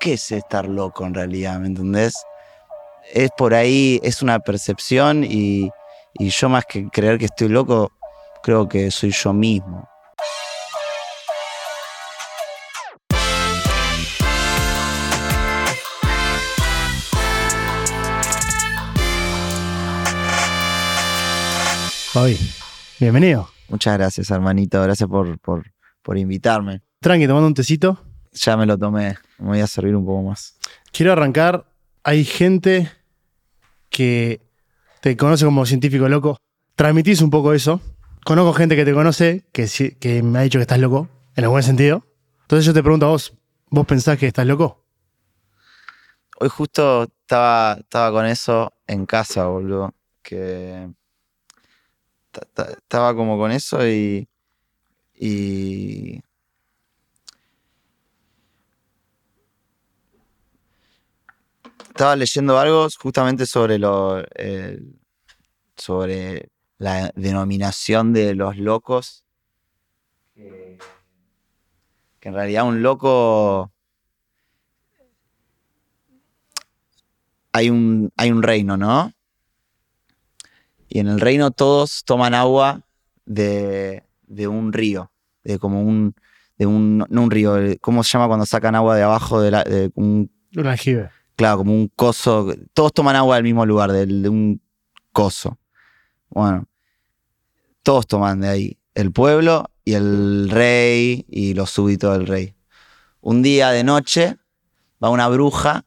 ¿qué es estar loco en realidad? ¿Me entendés? Es por ahí, es una percepción y, y yo más que creer que estoy loco, creo que soy yo mismo. Fabi, bienvenido. Muchas gracias, hermanito. Gracias por, por, por invitarme. Tranqui, tomando un tecito. Ya me lo tomé. Me voy a servir un poco más. Quiero arrancar. Hay gente que te conoce como científico loco. Transmitís un poco eso. Conozco gente que te conoce que, me ha dicho que estás loco, en el buen sentido. Entonces yo te pregunto a vos, ¿vos pensás que estás loco? Hoy justo estaba, estaba con eso en casa, boludo. Que ta- ta- estaba como con eso y. y estaba leyendo algo justamente sobre lo el- sobre la denominación de los locos. Que, en realidad un loco hay un, hay un reino, ¿no? Y en el reino todos toman agua de, un río, de como un, de un, no un río, eh, ¿cómo se llama cuando sacan agua de abajo de, la, un, Un aljibe. Claro, como un coso, todos toman agua del mismo lugar, del- de un coso. Bueno, todos toman de ahí, el pueblo y el rey y los súbditos del rey. Un día de noche va una bruja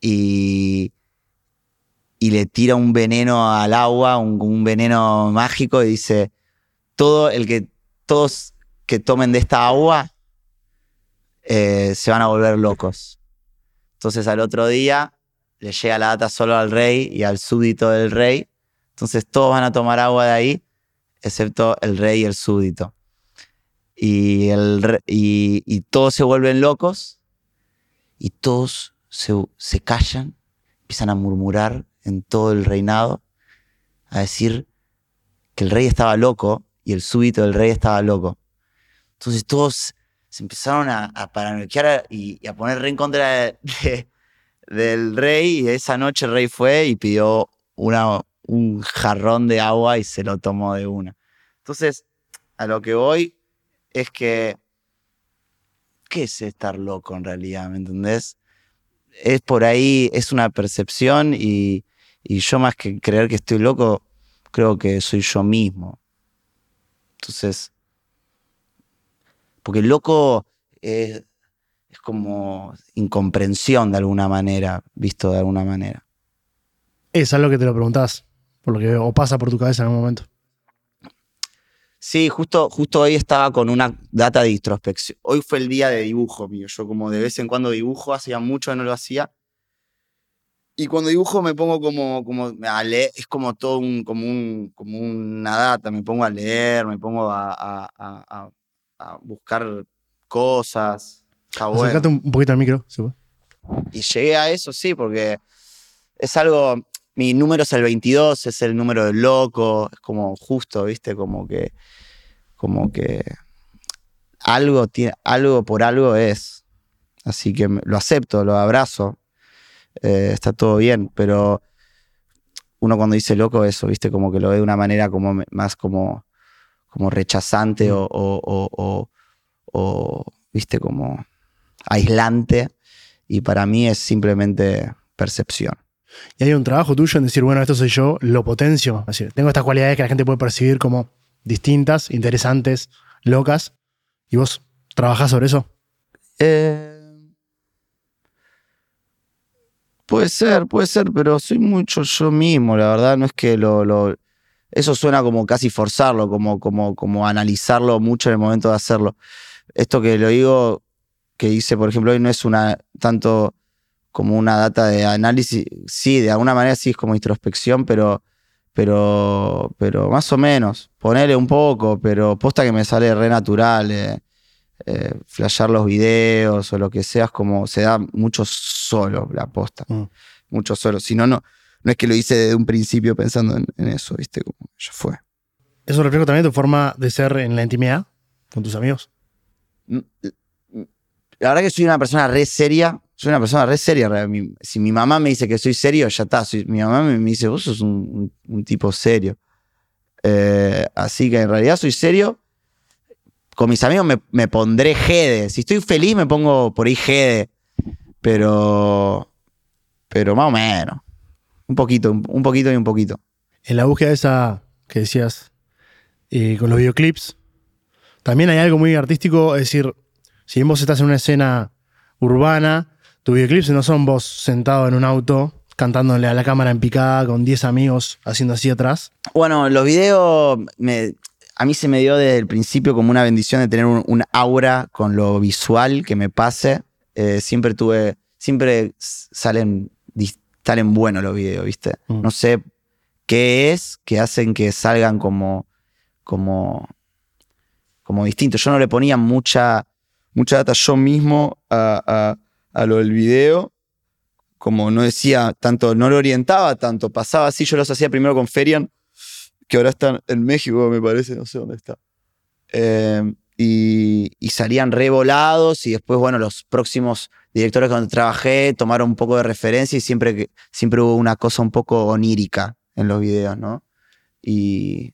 y, y le tira un veneno al agua, un, veneno mágico, y dice: Todo el que, todos que tomen de esta agua eh, se van a volver locos. Entonces al otro día le llega la data solo al rey y al súbdito del rey. Entonces todos van a tomar agua de ahí, excepto el rey y el súbdito. Y, el, y, y todos se vuelven locos y todos se, se callan, empiezan a murmurar en todo el reinado, a decir que el rey estaba loco y el súbdito del rey estaba loco. Entonces todos se empezaron a, a paranoiquear y, a poner re en contra de- de- del rey y esa noche el rey fue y pidió un jarrón de agua y se lo tomó de una. Entonces, a lo que voy es que, ¿qué es estar loco en realidad? ¿Me entendés? Es por ahí, es una percepción y, y yo más que creer que estoy loco, creo que soy yo mismo. Entonces, porque loco es, es como incomprensión de alguna manera, visto de alguna manera. Es algo que te lo preguntás, por lo que veo, o pasa por tu cabeza en algún momento. Sí, justo, justo hoy estaba con una data de introspección. Hoy fue el día de dibujo mío. Yo como de vez en cuando dibujo, hacía mucho que no lo hacía. Y cuando dibujo me pongo como, como a leer, es como todo un, como un, como una data, me pongo a leer, me pongo a, a- a- a- buscar cosas. Está bueno. Un poquito al micro. Y llegué a eso, sí, porque es algo. Mi número es el 22, es el número del loco, es como justo, ¿viste? Como que. Como que. Algo, tiene, algo por algo es. Así que lo acepto, lo abrazo. eh, está todo bien, pero uno cuando dice loco, eso, ¿viste? Como que lo ve de una manera como más como, como rechazante o, ¿viste? Como aislante y para mí es simplemente percepción. Y hay un trabajo tuyo en decir, bueno, esto soy yo, lo potencio. Es decir, tengo estas cualidades que la gente puede percibir como distintas, interesantes, locas. ¿Y vos trabajás sobre eso? Eh, puede ser, puede ser, pero soy mucho yo mismo, la verdad, no es que lo... lo- eso suena como casi forzarlo, como, como, como analizarlo mucho en el momento de hacerlo. Esto que lo digo, que hice, por ejemplo, hoy no es una tanto como una data de análisis, sí, de alguna manera sí es como introspección, pero, pero, pero más o menos, ponerle un poco, pero posta que me sale re natural. eh eh, flashear los videos o lo que sea, es como se da mucho solo la posta. Mm. Mucho solo. Si no, no, no es que lo hice desde un principio pensando en, en eso, ¿viste? Como ya fue. ¿Eso refleja también tu forma de ser en la intimidad con tus amigos? Mm, mm, la verdad que soy una persona re seria. Soy una persona re seria. re- mi- Si mi mamá me dice que soy serio, ya está. Soy- mi mamá me, me dice, vos sos un, un- un tipo serio. Eh, así que en realidad soy serio. Con mis amigos me, me pondré jede. Si estoy feliz, me pongo por ahí jede. Pero. Pero más o menos. Un poquito, un, poquito y un poquito. En la búsqueda esa que decías eh, con los videoclips, también hay algo muy artístico, es decir, si vos estás en una escena urbana, tus videoclips no son vos sentado en un auto cantándole a la cámara en picada con 10 amigos haciendo así atrás. Bueno, los videos, me- a mí se me dio desde el principio como una bendición de tener un, un aura con lo visual que me pase. Eh, siempre tuve, siempre salen, salen buenos los videos, ¿viste? Mm. No sé qué es que hacen que salgan como, como, como distintos. Yo no le ponía mucha, mucha data yo mismo a, a- a lo del video. Como no decía tanto, no lo orientaba tanto, pasaba así, yo los hacía primero con Ferian, que ahora están en México, me parece, no sé dónde está. Eh, y, y salían re volados y después, bueno, los próximos directores con los que trabajé tomaron un poco de referencia y siempre, siempre hubo una cosa un poco onírica en los videos, ¿no? Y,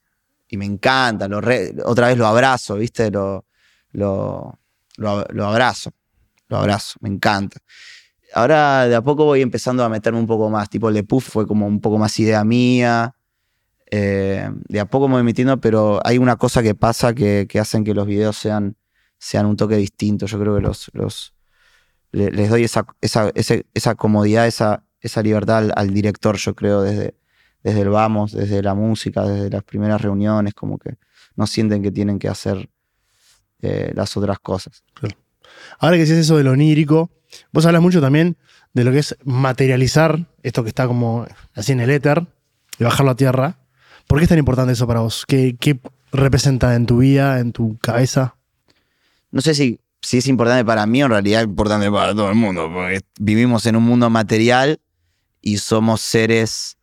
me encanta, lo re- otra vez lo abrazo, ¿viste? Lo, abrazo, lo abrazo, me encanta. Ahora de a poco voy empezando a meterme un poco más, tipo el de Puff fue como un poco más idea mía, eh, de a poco me voy metiendo, pero hay una cosa que pasa que, hacen que los videos sean, sean un toque distinto. Yo creo que los le- les doy esa, esa, comodidad, esa, esa libertad al, al director, yo creo, desde, desde el vamos, desde la música, desde las primeras reuniones, como que no sienten que tienen que hacer eh, las otras cosas. Ahora que decías eso de lo onírico, vos hablas mucho también de lo que es materializar esto que está como así en el éter y bajarlo a tierra. ¿Por qué es tan importante eso para vos? ¿Qué, qué representa en tu vida, en tu cabeza? no sé si, si es importante para mí en realidad es importante para todo el mundo, porque vivimos en un mundo material y somos seres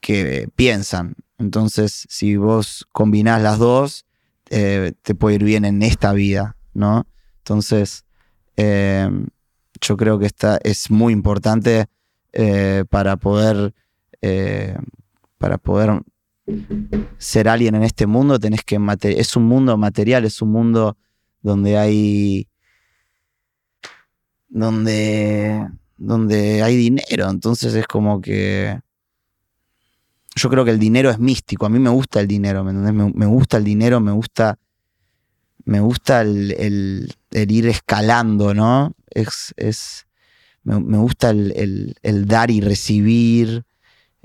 que piensan. Entonces, si vos combinás las dos, eh, te puede ir bien en esta vida, ¿no? Entonces, eh, yo creo que esta es muy importante eh, para poder para poder ser alguien en este mundo tenés que es un mundo material es un mundo donde hay donde donde hay dinero. Entonces es como que yo creo que el dinero es místico. A mí me gusta el dinero ¿me, entendés? me, gusta el dinero me gusta me gusta el, el- ir escalando no es, es me, gusta el, el- el dar y recibir.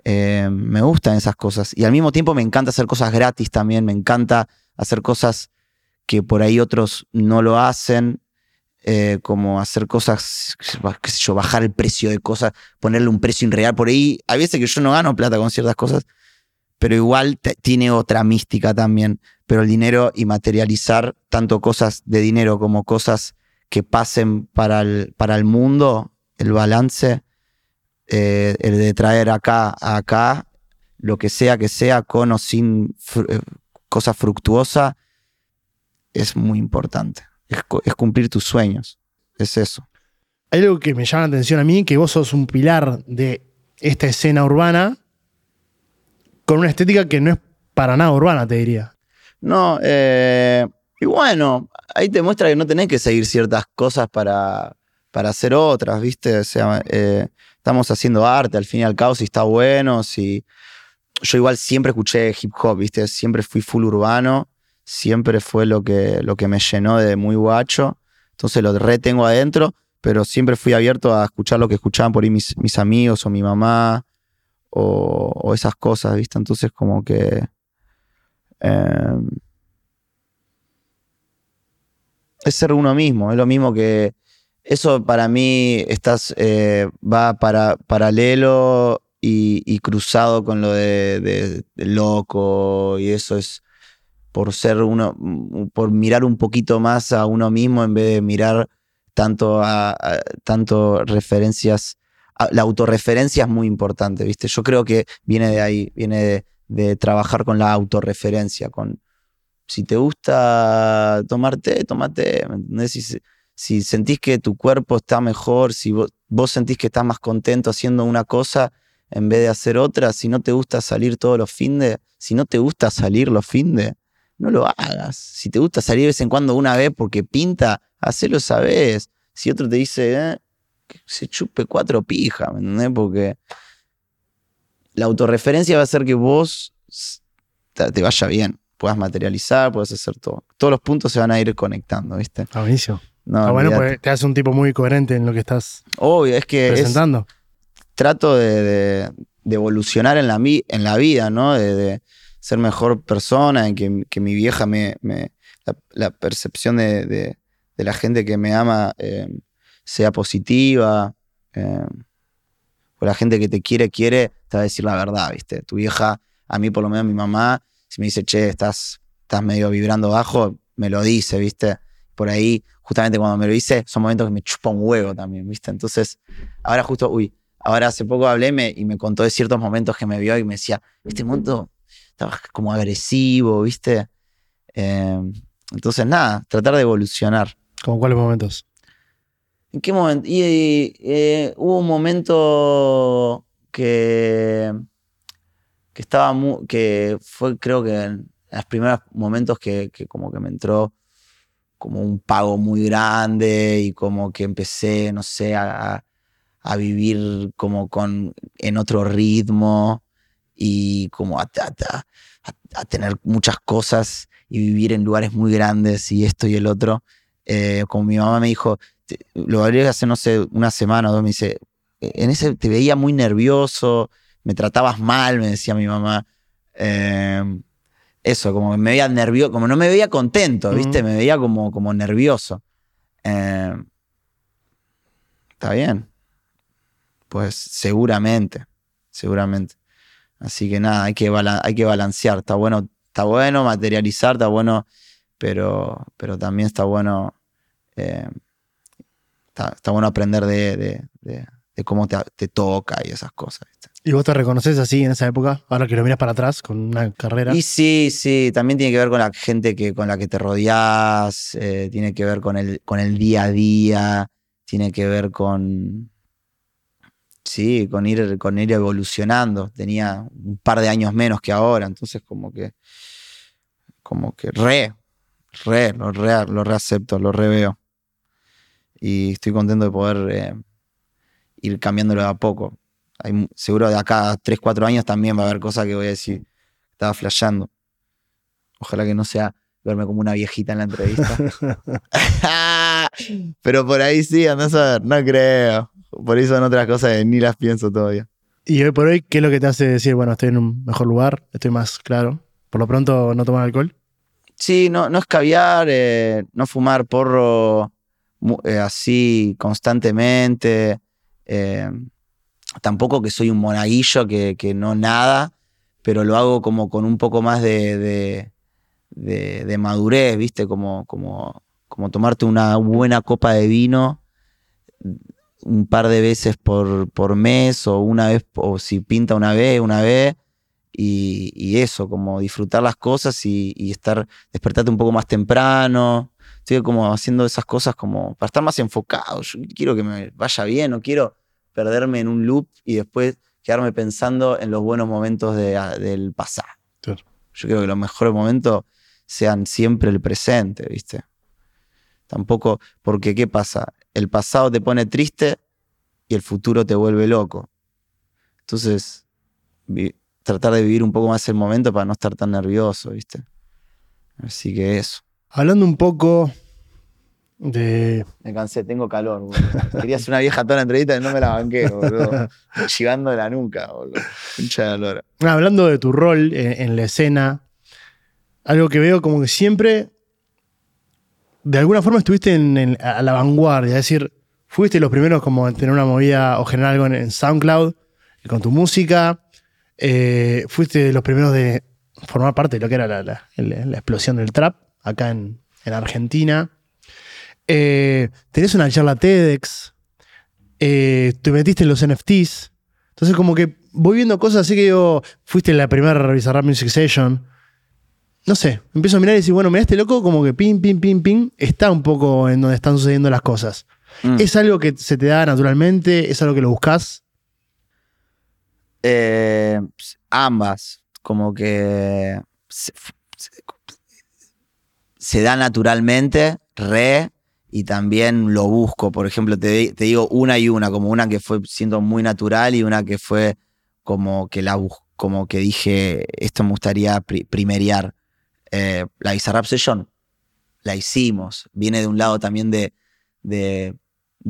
Eh, me gustan esas cosas. Y al mismo tiempo me encanta hacer cosas gratis también. Me encanta hacer cosas que por ahí otros no lo hacen, eh, como hacer cosas, qué sé yo, bajar el precio de cosas, ponerle un precio irreal. Por ahí, hay veces que yo no gano plata con ciertas cosas, pero igual tiene otra mística también. Pero el dinero y materializar tanto cosas de dinero como cosas que pasen para el, para el mundo, el balance, eh, el de traer acá acá, lo que sea que sea, con o sin eh, cosa fructuosa, es muy importante. Es, cu- es cumplir tus sueños. Es eso. Hay algo que me llama la atención a mí, que vos sos un pilar de esta escena urbana con una estética que no es para nada urbana, te diría. No, eh, y bueno, ahí te muestra que no tenés que seguir ciertas cosas para, para hacer otras, ¿viste? O sea, eh, estamos haciendo arte al fin y al cabo, si está bueno, si... Yo igual siempre escuché hip hop, ¿viste? Siempre fui full urbano, siempre fue lo que, lo que me llenó de muy guacho, entonces lo retengo adentro, pero siempre fui abierto a escuchar lo que escuchaban por ahí mis, amigos o mi mamá o, esas cosas, ¿viste? Entonces como que... eh, es ser uno mismo, es lo mismo que eso para mí estás, eh, va para, paralelo y, cruzado con lo de loco y eso es por ser uno, mm, por mirar un poquito más a uno mismo en vez de mirar tanto a, a- referencias. la autorreferencia es muy importante, ¿viste? Yo creo que viene de ahí, viene de, trabajar con la autorreferencia, con si te gusta tomar té, tomate, ¿me entendés? Si, si sentís que tu cuerpo está mejor, si vos, vos sentís que estás más contento haciendo una cosa en vez de hacer otra, si no te gusta salir todos los fines, si no te gusta salir los fines, no lo hagas. Si te gusta salir de vez en cuando una vez porque pinta, hacelo esa vez. Si otro te dice, eh, que se chupe cuatro pijas, ¿me entendés? Porque la autorreferencia va a hacer que vos te vaya bien, puedas materializar, puedas hacer todo. Todos los puntos se van a ir conectando, ¿viste? Ah, buenísimo. No, ah, bueno, pues te hace un tipo muy coherente en lo que estás Obvio, es que es, presentando. trato de, de- de evolucionar en la, en la vida, ¿no? De, de ser mejor persona, en que, que mi vieja me. la, percepción de, de- la gente que me ama eh, sea positiva. eh, o la gente que te quiere, quiere, te va a decir la verdad, ¿viste? Tu vieja, a mí por lo menos mi mamá, si me dice, che, estás, estás medio vibrando bajo, me lo dice, ¿viste? Por ahí, justamente cuando me lo dice, son momentos que me chupa un huevo también, ¿viste? Entonces, ahora justo, uy, ahora hace poco hablé y me contó de ciertos momentos que me vio y me decía, este momento estaba como agresivo, ¿viste? Eh, entonces, nada, tratar de evolucionar. ¿Como cuáles momentos? ¿En qué momento? Y, y, eh, hubo un momento que, que estaba mu- que fue creo que en los primeros momentos que, que como que me entró como un pago muy grande y como que empecé, no sé, a, a vivir como con, en otro ritmo y como a, a- a- a tener muchas cosas y vivir en lugares muy grandes y esto y el otro. Eh, como mi mamá me dijo, te- lo hablé hace, no sé, una semana o dos, me dice, en ese te veía muy nervioso, me tratabas mal, me decía mi mamá. Eh, eso, como que me veía nervioso, como no me veía contento, ¿viste? Me veía como, como nervioso. Eh, Está bien. Pues seguramente, seguramente. Así que nada, hay que, hay que balancear. Está bueno, está bueno materializar, está bueno, pero, pero también está bueno, eh, está, está bueno aprender de, de- de- de cómo te, te toca y esas cosas. ¿viste? ¿Y vos te reconoces así en esa época? Ahora que lo miras para atrás con una carrera. Y sí, sí, también tiene que ver con la gente que, con la que te rodeás, eh, tiene que ver con el, con el día a día, tiene que ver con, sí, con ir, con ir evolucionando. Tenía un par de años menos que ahora, entonces como que, como que re, re, lo, re, lo reacepto, lo reveo. Y estoy contento de poder eh, ir cambiándolo de a poco. Hay, seguro de acá a 3, 4 años también va a haber cosas que voy a decir, estaba flasheando. Ojalá que no sea verme como una viejita en la entrevista. Pero por ahí sí, andás a ver, no creo. Por ahí son otras cosas que ni las pienso todavía. Y hoy por hoy, ¿qué es lo que te hace decir, bueno, estoy en un mejor lugar, estoy más claro? Por lo pronto, no tomar alcohol. Sí, no, no escabiar, eh, no fumar porro eh, así constantemente. eh, tampoco que soy un monaguillo que, que no nada, pero lo hago como con un poco más de, de, de- de madurez, ¿viste? Como, como, como tomarte una buena copa de vino un par de veces por, por mes o una vez, o si pinta una vez, una vez. Y, y eso, como disfrutar las cosas y, y estar, despertarte un poco más temprano. Estoy como haciendo esas cosas como para estar más enfocado. Yo quiero que me vaya bien, no quiero perderme en un loop y después quedarme pensando en los buenos momentos de- del pasado. Claro. Yo creo que los mejores momentos sean siempre el presente, ¿viste? Tampoco, porque ¿qué pasa? El pasado te pone triste y el futuro te vuelve loco. Entonces, tratar de vivir un poco más el momento para no estar tan nervioso, ¿viste? Así que eso. Hablando un poco de. Me cansé, tengo calor, boludo. Quería hacer una vieja toda la entrevista y no me la banqué, boludo. Chivando de la nuca, boludo. Pincha de lora. Ah, Hablando de tu rol en, en la escena, algo que veo como que siempre, de alguna forma estuviste en, a la vanguardia, es decir, fuiste los primeros como en tener una movida o generar algo en, SoundCloud y con tu música, eh, fuiste los primeros de formar parte de lo que era la, explosión del trap acá en, en Argentina. Eh, tenés una charla TEDx, eh, te metiste en los NFTs, entonces como que voy viendo cosas así que digo, fuiste la primera Bizarrap Music Session. No sé, empiezo a mirar y decir, bueno, mira este loco como que pin, pin, pin, pin, está un poco en donde están sucediendo las cosas. Mm. ¿Es algo que se te da naturalmente? ¿Es algo que lo buscas? Eh, ambas, como que se, se- se da naturalmente, re, y también lo busco. Por ejemplo, te, te digo una y una, como una que fue siendo muy natural y una que fue como que la bus- como que dije, esto me gustaría pri- primerear. Eh, la Bizarrap Session, la hicimos. Viene de un lado también de, de,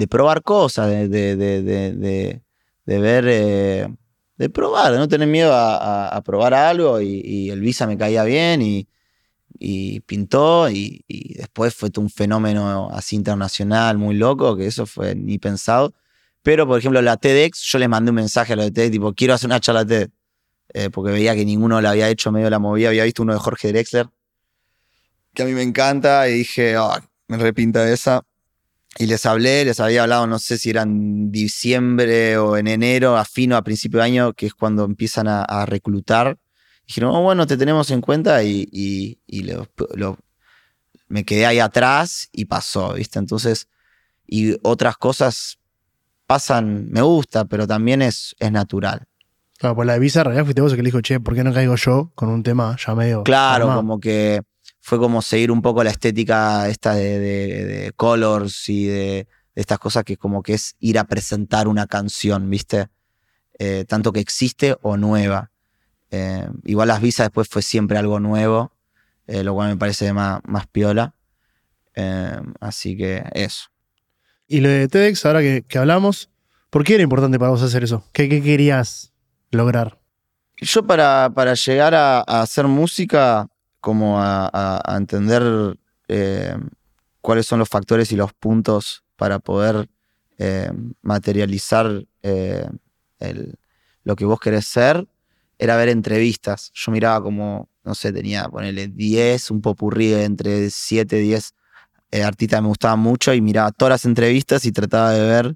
probar cosas, de, de, ver, eh, de probar, de no tener miedo a, probar algo y, el Visa me caía bien y, pintó y, después fue un fenómeno así internacional muy loco, que eso fue ni pensado. Pero, por ejemplo, la TEDx, yo les mandé un mensaje a la TEDx, tipo, quiero hacer una charla TED, eh, porque veía que ninguno la había hecho medio la movida, había visto uno de Jorge Drexler, que a mí me encanta, y dije, "Ah, me repinta esa. Y les hablé, les había hablado, no sé si era en diciembre o en enero, a fino, a principio de año, que es cuando empiezan a, reclutar. Dijeron, oh, bueno, te tenemos en cuenta y, y- lo- lo- me quedé ahí atrás y pasó, ¿viste? Entonces, y otras cosas pasan, me gusta, pero también es, es natural. Claro, pues la de Visa, en realidad fuiste vos el que le dijo, che, ¿por qué no caigo yo con un tema ya medio. Claro, armado? como que fue como seguir un poco la estética esta de, de- de colors y de, de estas cosas que como que es ir a presentar una canción, ¿viste? Eh, tanto que existe o nueva. Eh, igual las visas después fue siempre algo nuevo, eh, lo cual me parece más, más piola. Así que eso. Y lo de TEDx, ahora que, que hablamos, ¿por qué era importante para vos hacer eso? ¿Qué, qué querías lograr? Yo para, para llegar a, hacer música, como a, entender eh, cuáles son los factores y los puntos para poder eh, materializar eh, el- lo que vos querés ser, era ver entrevistas. Yo miraba como, no sé, tenía, ponerle 10, un popurrí entre 7, 10 eh, artistas que me gustaban mucho y miraba todas las entrevistas y trataba de ver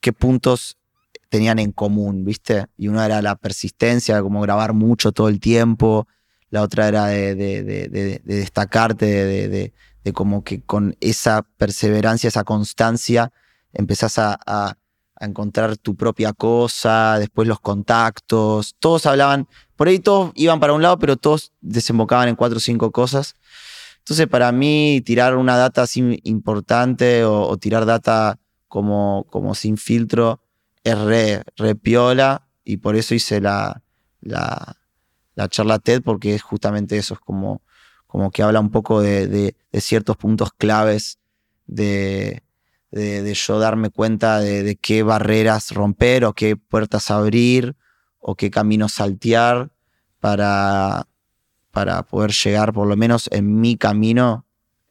qué puntos tenían en común, ¿viste? Y una era la persistencia, como grabar mucho todo el tiempo, la otra era de, de- de- de- de destacarte, de, como que con esa perseverancia, esa constancia, empezás a encontrar tu propia cosa, después los contactos, todos hablaban, por ahí todos iban para un lado, pero todos desembocaban en cuatro o cinco cosas. Entonces, para mí, tirar una data así importante o, o tirar data como, como sin filtro es re, re piola y por eso hice la, la, la charla TED porque es justamente eso, es como, como que habla un poco de, de- ciertos puntos claves de, de, yo darme cuenta de, de qué barreras romper o qué puertas abrir o qué caminos saltear para, para poder llegar, por lo menos en mi camino,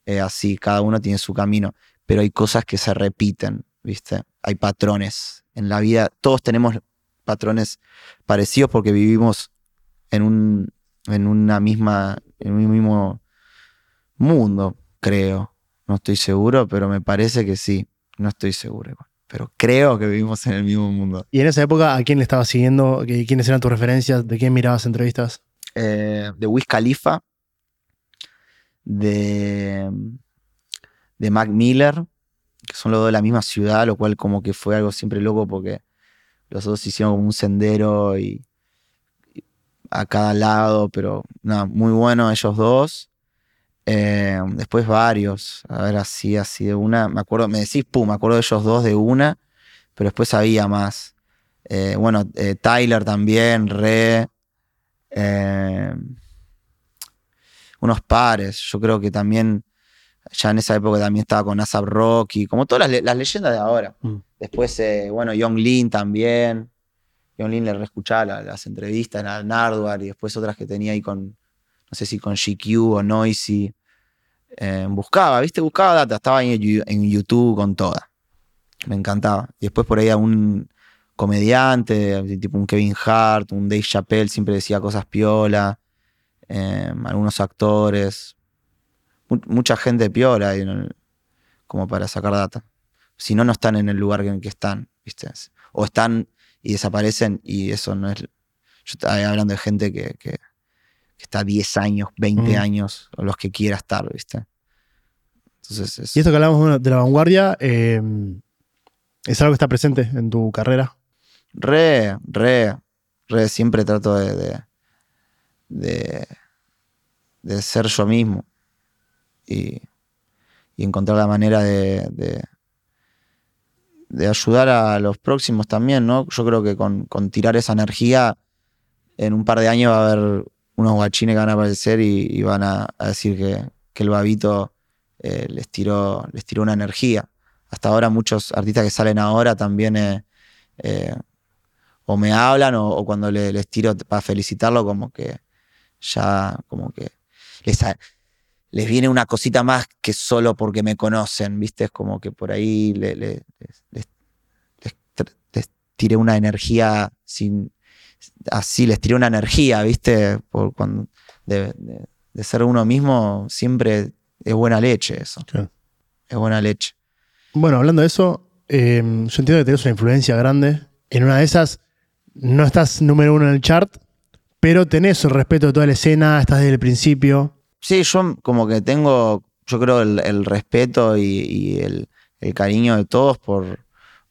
eh, así, cada uno tiene su camino, pero hay cosas que se repiten, ¿viste? Hay patrones en la vida, todos tenemos patrones parecidos porque vivimos en un, en una misma, en un mismo mundo, creo. No estoy seguro, pero me parece que sí. No estoy seguro. Pero creo que vivimos en el mismo mundo. Y en esa época, ¿a quién le estabas siguiendo? ¿Qué- ¿Quiénes eran tus referencias? ¿De quién mirabas entrevistas? eh, de Wiz Khalifa, de, de Mac Miller, que son los dos de la misma ciudad, lo cual como que fue algo siempre loco porque los dos hicieron como un sendero y, a cada lado, pero nada, muy bueno ellos dos. Eh, después varios, a ver, así, así de una, me acuerdo, me decís, pum, me acuerdo de ellos dos de una, pero después había más. Eh, bueno, eh, Tyler también, re. Unos pares. Yo creo que también, ya en esa época también estaba con ASAP Rocky, como todas las, le- las leyendas de ahora. Mm. Después, eh, bueno, Young Lin también. Young Lin le reescuchaba la- las entrevistas a Nardwar y después otras que tenía ahí con, no sé si con GQ o Noisy. Eh, buscaba, ¿viste? Buscaba data, estaba en, en YouTube con toda. Me encantaba. Y después por ahí a un comediante, tipo un Kevin Hart, un Dave Chappelle, siempre decía cosas piola. eh, algunos actores. Mu- mucha gente piola el- como para sacar data. Si no, no están en el lugar en el que están, ¿viste? O están y desaparecen y eso no es... Yo estaba hablando de gente que, que, que está 10 años, 20 Mm. años, o los que quiera estar, ¿viste? Entonces, es- Y esto que hablamos de la vanguardia, eh, ¿es algo que está presente en tu carrera? re, re, re, siempre trato de, de, de, de ser yo mismo y, encontrar la manera de, de, ayudar a los próximos también, ¿no? Yo creo que con, con tirar esa energía, en un par de años va a haber unos guachines que van a aparecer y, van a, decir que, que el babito eh, les, tiró, les tiró una energía. Hasta ahora muchos artistas que salen ahora también eh, eh, o me hablan o, cuando le- les tiro para felicitarlo como que ya como que les, les viene una cosita más que solo porque me conocen, ¿viste? Es como que por ahí le- le- les, tiré una energía sin así les tiré una energía, ¿viste? Por cuando de, de- de ser uno mismo siempre es buena leche eso. Es buena leche. Bueno, hablando de eso, eh, yo entiendo que tenés una influencia grande. En una de esas, no estás número uno en el chart, pero tenés el respeto de toda la escena, estás desde el principio. Sí, yo como que tengo, yo creo, el, respeto y, el, cariño de todos por,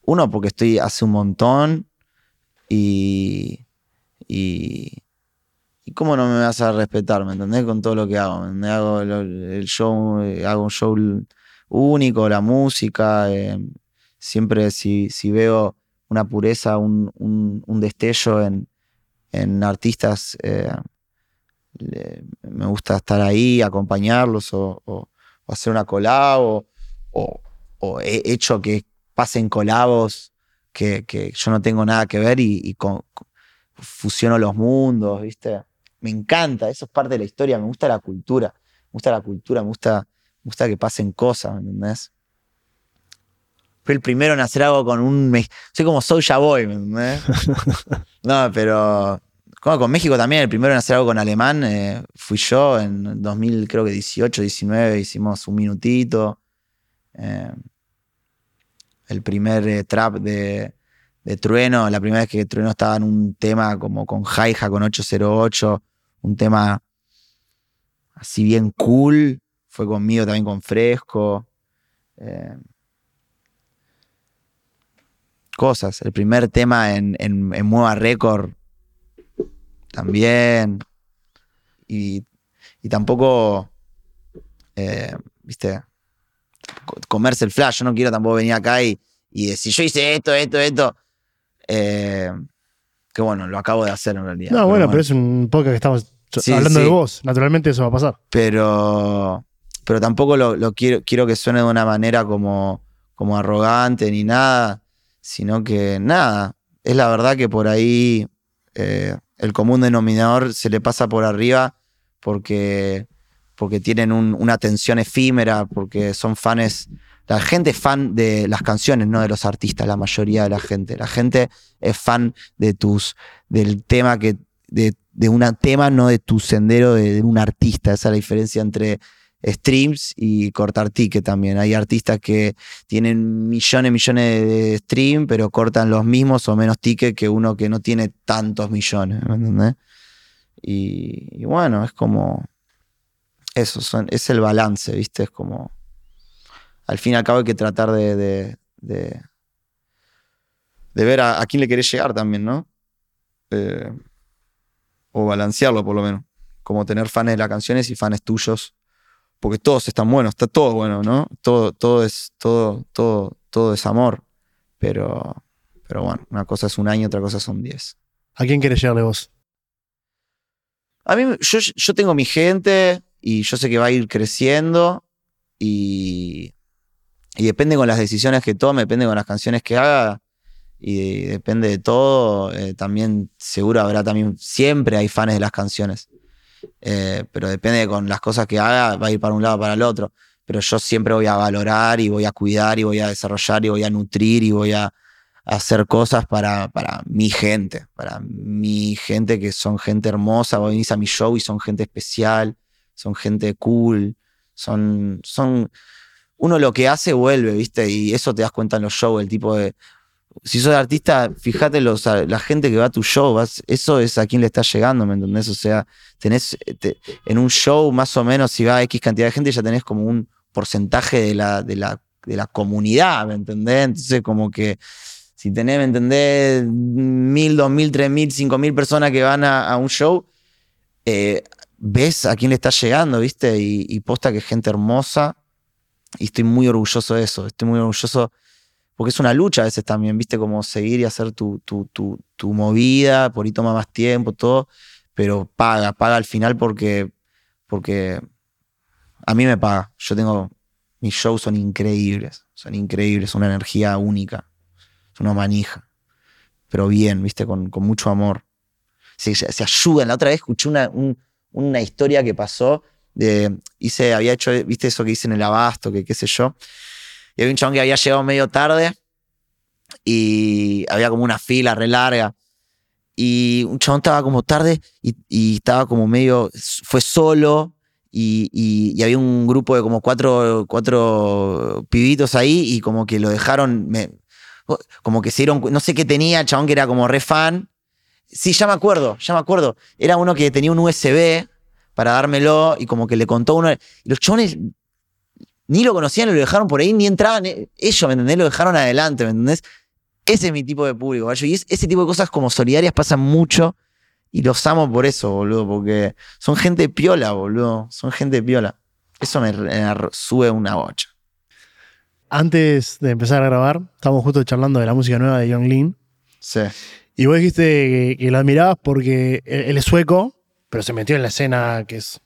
uno, porque estoy hace un montón y, y, cómo no me vas a respetar, ¿me entendés? Con todo lo que hago, ¿me? Hago el show, eh, hago un show único, la música, eh, siempre si, si veo una pureza, un, un- un destello en, en artistas, eh, le- me gusta estar ahí, acompañarlos o, o- o hacer una collab o, he hecho que pasen colabos que, que yo no tengo nada que ver y, y con- fusiono los mundos, ¿viste? Me encanta, eso es parte de la historia, me gusta la cultura, me gusta la cultura, me gusta, me gusta que pasen cosas, ¿me entendés? Fui el primero en hacer algo con un... Soy como Soulja Boy, ¿me entendés? no, pero como con México también, el primero en hacer algo con alemán eh, fui yo en 2000, creo que 18, 19, hicimos un minutito. Eh, el primer eh, trap de, de Trueno, la primera vez que Trueno estaba en un tema como con Jaija, con 808, un tema así bien cool, fue conmigo también con Fresco. cosas, el primer tema en, en, en Mueva Record también. Y, y tampoco, eh, viste, co- comerse el flash. Yo no quiero tampoco venir acá y, y decir, yo hice esto, esto, esto. Eh, que bueno, lo acabo de hacer en realidad. No, bueno, pero es un podcast que estamos Sí, hablando sí. de vos. Naturalmente eso va a pasar. pero, pero tampoco lo, lo quiero, quiero que suene de una manera como, como arrogante ni nada, sino que nada, es la verdad que por ahí eh, el común denominador se le pasa por arriba porque, porque tienen un- una atención efímera, porque son fans, la gente es fan de las canciones, no de los artistas, la mayoría de la gente. La gente es fan de tus, del tema que, de, de un tema, no de tu sendero de, de un artista. Esa es la diferencia entre streams y cortar ticket también. Hay artistas que tienen millones, millones de streams, pero cortan los mismos o menos tickets que uno que no tiene tantos millones, ¿me entendés? Y, bueno, es como. Eso, es el balance, ¿viste? Es como. Al fin y al cabo hay que tratar de. de, ver a, a quién le querés llegar también, ¿no? Eh, o balancearlo por lo menos. Como tener fans de las canciones y fans tuyos. Porque todos están buenos, está todo bueno, ¿no? Todo, todo es, todo, todo, todo es amor. Pero, pero bueno, una cosa es un año, otra cosa son diez. ¿A quién querés llegarle vos? A mí, yo, yo tengo mi gente y yo sé que va a ir creciendo y, y depende con las decisiones que tome, depende con las canciones que haga y depende de todo. eh, también seguro habrá también, siempre hay fans de las canciones, Eh, pero depende con las cosas que haga, va a ir para un lado para el otro. Pero yo siempre voy a valorar y voy a cuidar y voy a desarrollar y voy a nutrir y voy a hacer cosas para, para mi gente, para mi gente que son gente hermosa, vos venís a mi show y son gente especial, son gente cool, son, son, uno lo que hace vuelve, ¿viste? Y eso te das cuenta en los shows, el tipo de, si sos artista, fíjate los, la gente que va a tu show, eso es a quien le está llegando, ¿me entendés? O sea, tenés te- en un show más o menos, si va X cantidad de gente, ya tenés como un porcentaje de la, de la, de la comunidad, ¿me entendés? Entonces, como que si tenés, ¿me entendés? Mil, dos mil, tres mil, cinco mil personas que van a, a un show, eh, ves a quién le está llegando, ¿viste? Y, y posta que es gente hermosa. Y estoy muy orgulloso de eso. Estoy muy orgulloso porque es una lucha a veces también, ¿viste? Como seguir y hacer tu, tu, tu, tu movida, por ahí toma más tiempo, todo, pero paga, paga al final porque, porque a mí me paga. Yo tengo, mis shows son increíbles, son increíbles, una energía única, es una manija, pero bien, ¿viste? Con, con mucho amor. Se, se ayudan. La otra vez escuché una, un- una historia que pasó de, hice, había hecho, ¿viste eso que hice en el abasto, que qué sé yo? Y había un chabón que había llegado medio tarde y había como una fila re larga. Y un chabón estaba como tarde y, estaba como medio, fue solo y, y- había un grupo de como cuatro, cuatro pibitos ahí y como que lo dejaron, me- como que se dieron, no sé qué tenía, el chabón que era como re fan. Sí, ya me acuerdo, ya me acuerdo. Era uno que tenía un USB para dármelo y como que le contó uno. Los chabones ni lo conocían, lo dejaron por ahí, ni entraban. eh, Ellos, ¿me entendés? Lo dejaron adelante, ¿me entendés? Ese es mi tipo de público, gallo. Y es- ese tipo de cosas como solidarias pasan mucho y los amo por eso, boludo, porque son gente piola, boludo. Son gente piola. Eso me, me sube una bocha. Antes de empezar a grabar, estábamos justo charlando de la música nueva de Young Lean. Sí. Y vos dijiste que, que lo admirabas porque él, él es sueco, pero se metió en la escena que es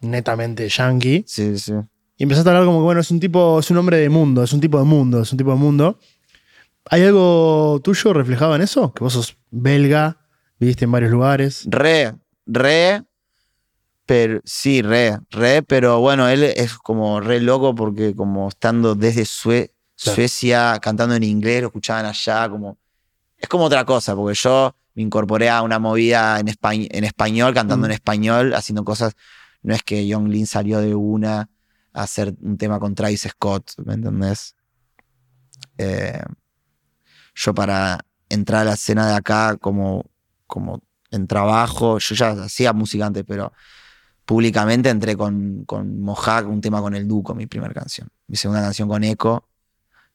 netamente yankee. Sí, sí. Y empezaste a hablar como que, bueno, es un tipo, es un hombre de mundo, es un tipo de mundo, es un tipo de mundo. ¿Hay algo tuyo reflejado en eso? Que vos sos belga, viviste en varios lugares. Re, re, pero sí, re, re, pero bueno, él es como re loco porque como estando desde Sue- Claro. Suecia, cantando en inglés, lo escuchaban allá, como... Es como otra cosa, porque yo me incorporé a una movida en, españ- en español, cantando Mm. en español, haciendo cosas... No es que Young Lin salió de una hacer un tema con Travis Scott, ¿me entendés? Eh, yo para entrar a la escena de acá como, como en trabajo, yo ya hacía música antes, pero públicamente entré con, con Mojak, un tema con el Duco, mi primera canción. Mi segunda canción con Echo,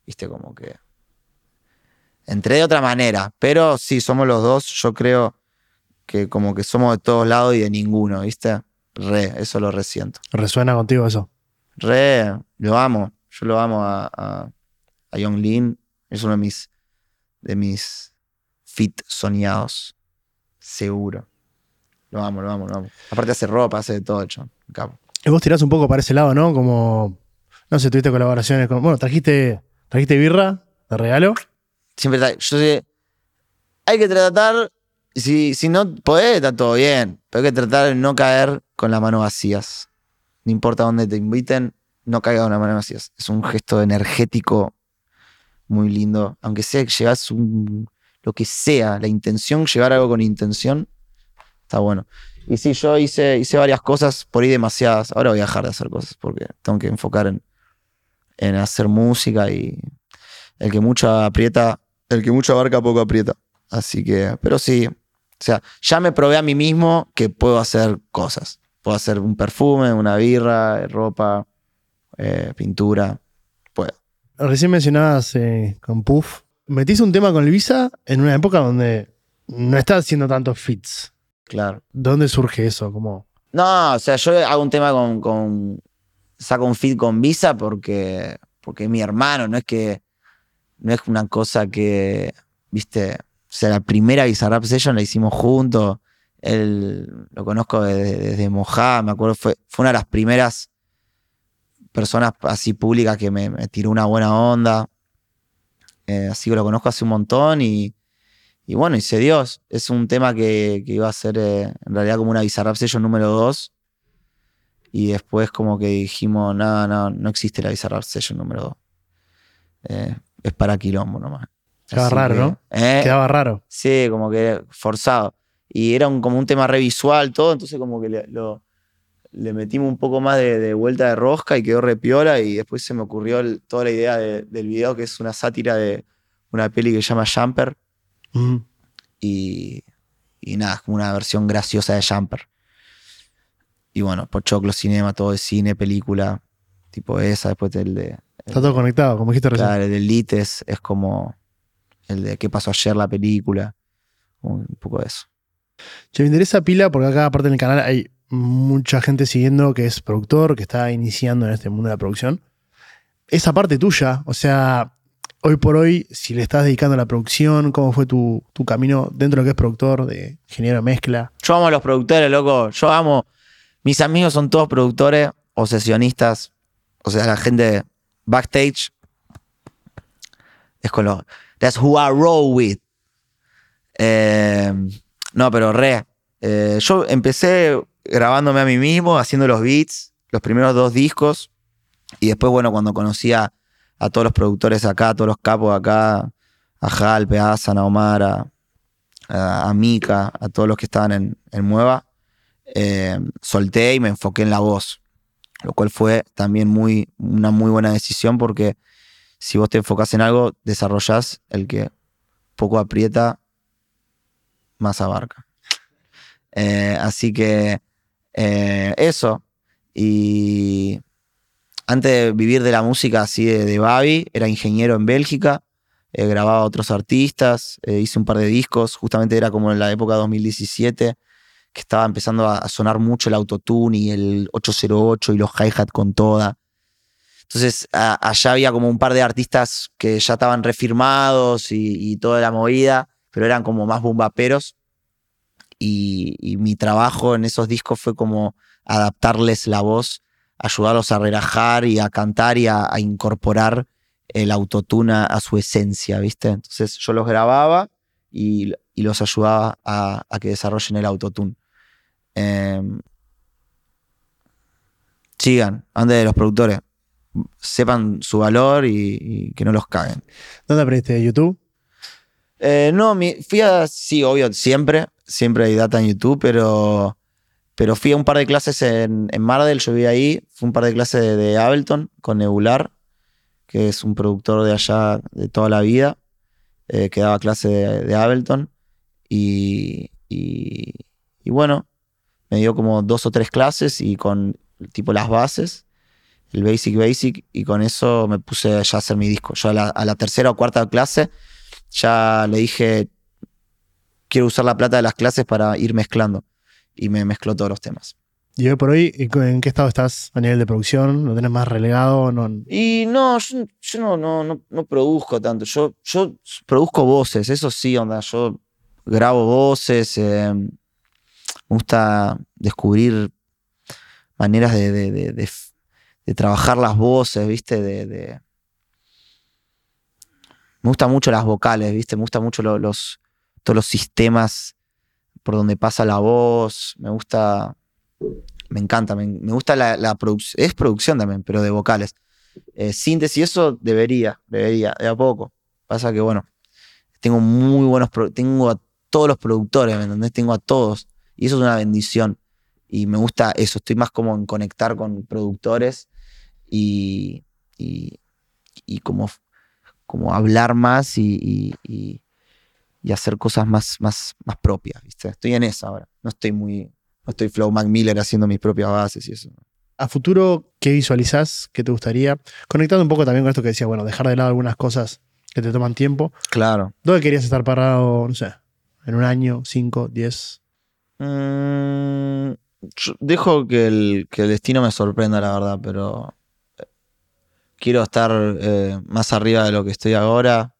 viste, como que... Entré de otra manera, pero sí, somos los dos, yo creo que como que somos de todos lados y de ninguno, viste. Re, eso lo resiento. ¿Resuena contigo eso? Re, lo amo. Yo lo amo a, a, a Young Lin. Es uno de mis, de mis fit soñados. Seguro. Lo amo, lo amo, lo amo. Aparte hace ropa, hace de todo, chabón. Capo. Y vos tirás un poco para ese lado, ¿no? Como, no sé, tuviste colaboraciones con... Bueno, trajiste, trajiste birra de regalo. Siempre está, yo sé, hay que tratar, si, si no podés, está todo bien, pero hay que tratar de no caer con las manos vacías. No importa dónde te inviten, no caigas con las manos vacías. Es un gesto energético muy lindo. Aunque sea que llevas un, lo que sea, la intención, llevar algo con intención, está bueno. Y sí, yo hice, hice varias cosas, por ahí demasiadas. Ahora voy a dejar de hacer cosas porque tengo que enfocar en, en hacer música y el que mucho aprieta, el que mucho abarca poco aprieta. Así que, pero sí, o sea, ya me probé a mí mismo que puedo hacer cosas. Puedo hacer un perfume, una birra, ropa, eh, pintura. Puedo. Recién mencionabas eh, con Puff. Metiste un tema con Luisa en una época donde no estás haciendo tantos fits. Claro. ¿Dónde surge eso? Como, No, o sea, yo hago un tema con. con saco un feed con Visa porque. Porque es mi hermano, no es que. No es una cosa que. Viste. O sea, la primera Bizarrap Session la hicimos juntos. Él lo conozco desde, desde Mojá, me acuerdo, fue, fue una de las primeras personas así públicas que me, me tiró una buena onda. Eh, así que lo conozco hace un montón y, y bueno, y se dio. Es un tema que, que iba a ser eh, en realidad como una Bizarrap Session número 2. Y después como que dijimos, no, no, no existe la Bizarrap Session número 2. Eh, es para quilombo nomás. Quedaba Así raro, que, ¿no? quedaba raro. Sí, como que forzado. Y era un- como un tema re visual, todo, entonces como que le, lo- le metimos un poco más de, de vuelta de rosca y quedó re piola y después se me ocurrió el- toda la idea de- del video que es una sátira de una peli que se llama Jumper y, y nada, es como una versión graciosa de Jumper. Y bueno, Pochoclo Cinema, todo de cine, película, tipo esa, después del de... Está todo conectado, como dijiste recién. Claro, el de Lites es como el de qué pasó ayer la película, un poco de eso. Che, me interesa pila porque acá, aparte en el canal, hay mucha gente siguiendo que es productor, que está iniciando en este mundo de la producción. Esa parte tuya, o sea, hoy por hoy, si le estás dedicando a la producción, ¿cómo fue tu, camino dentro de lo que es productor, de ingeniero de mezcla? Yo amo a los productores, loco. Yo amo. Mis amigos son todos productores o sesionistas. O sea, la gente backstage es con los. That's who I roll with. Eh, no, pero re. Eh, yo empecé grabándome a mí mismo, haciendo los beats, los primeros dos discos. Y después, bueno, cuando conocí a, todos los productores acá, a todos los capos acá, a Jalpe, a Asan, a Omar, a, a, a Mika, a todos los que estaban en, en Mueva, eh, solté y me enfoqué en la voz, lo cual fue también muy, una muy buena decisión porque si vos te enfocás en algo, desarrollás el que poco aprieta, más abarca. Eh, así que eh, eso. Y antes de vivir de la música así de, de Babi, era ingeniero en Bélgica, eh, grababa a otros artistas, hice un par de discos, justamente era como en la época 2017, que estaba empezando a, sonar mucho el autotune y el 808 y los hi-hat con toda. Entonces allá había como un par de artistas que ya estaban refirmados y toda la movida, pero eran como más bombaperos. Y, y mi trabajo en esos discos fue como adaptarles la voz, ayudarlos a relajar y a cantar y a, incorporar el autotune a, su esencia, ¿viste? Entonces yo los grababa y, y los ayudaba a, a que desarrollen el autotune. Em, sigan, ande de los productores, sepan su valor y, que no los caguen. ¿Dónde aprendiste? ¿De YouTube? Eh, no, mi- fui a, sí, obvio, siempre, siempre hay data en YouTube, pero, pero fui a un par de clases en, en Mardel, yo vi ahí, fue un par de clases de, Ableton con Nebular, que es un productor de allá de toda la vida, eh, que daba clase de, Ableton, y, y, y bueno, me dio como dos o tres clases y con tipo las bases, el basic basic, y con eso me puse ya a hacer mi disco. Yo a la, a la tercera o cuarta clase ya le dije, quiero usar la plata de las clases para ir mezclando. Y me mezcló todos los temas. Y hoy por hoy, ¿en qué estado estás a nivel de producción? ¿Lo tenés más relegado? No, Y no, yo, yo no, no, no, no produzco tanto. Yo, yo produzco voces, eso sí, onda. Yo grabo voces. eh, me gusta descubrir maneras de, de- de- trabajar las voces, ¿viste? De- Me gustan mucho las vocales, ¿viste? Me gustan mucho lo- los, todos los sistemas por donde pasa la voz. Me gusta. Me encanta. Me, gusta la, producción. Es producción también, pero de vocales. Eh, síntesis, eso debería, debería, de a poco. Pasa que, bueno, tengo muy buenos. Tengo a todos los productores, ¿me entendés? Tengo a todos. Y eso es una bendición. Y me gusta eso. Estoy más como en conectar con productores y. y, y como, como hablar más y, y- y- y hacer cosas más, más, más propias, ¿viste? Estoy en esa ahora. No estoy muy. No estoy Flow Mac Miller haciendo mis propias bases y eso. A futuro, ¿qué visualizás? ¿Qué te gustaría? Conectando un poco también con esto que decía, bueno, dejar de lado algunas cosas que te toman tiempo. Claro. ¿Dónde querías estar parado, no sé, en un año, cinco, diez? Mm, dejo que el, que el destino me sorprenda, la verdad, pero quiero estar eh, más arriba de lo que estoy ahora,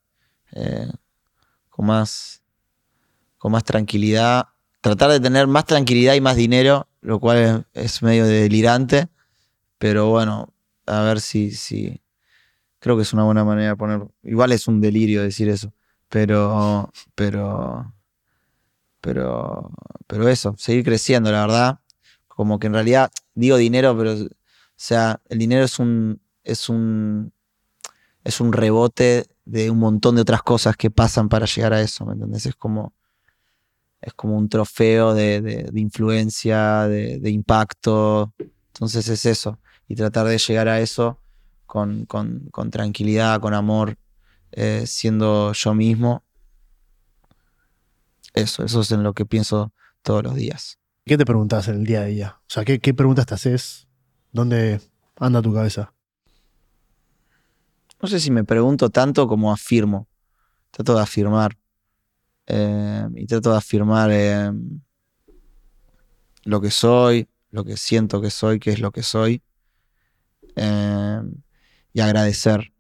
eh, con más, con más tranquilidad. Tratar de tener más tranquilidad y más dinero, lo cual es, medio delirante, pero bueno, a ver si, si. Creo que es una buena manera de poner. Igual es un delirio decir eso, pero. Pero. Pero. Pero eso, seguir creciendo, la verdad. Como que en realidad digo dinero, pero. O sea, el dinero es un. Es un. Es un rebote de un montón de otras cosas que pasan para llegar a eso, ¿me entendés? Es como. Es como un trofeo de, de- influencia, de, impacto. Entonces es eso. Y tratar de llegar a eso con, con- con tranquilidad, con amor eh, siendo yo mismo. Eso, eso es en lo que pienso todos los días. ¿Qué te preguntas en el día a día? O sea, ¿qué, qué preguntas te haces? ¿Dónde anda tu cabeza? No sé si me pregunto tanto como afirmo. Trato de afirmar. Eh, y trato de afirmar eh, lo que soy, lo que siento que soy, qué es lo que soy. Eh, y agradecer.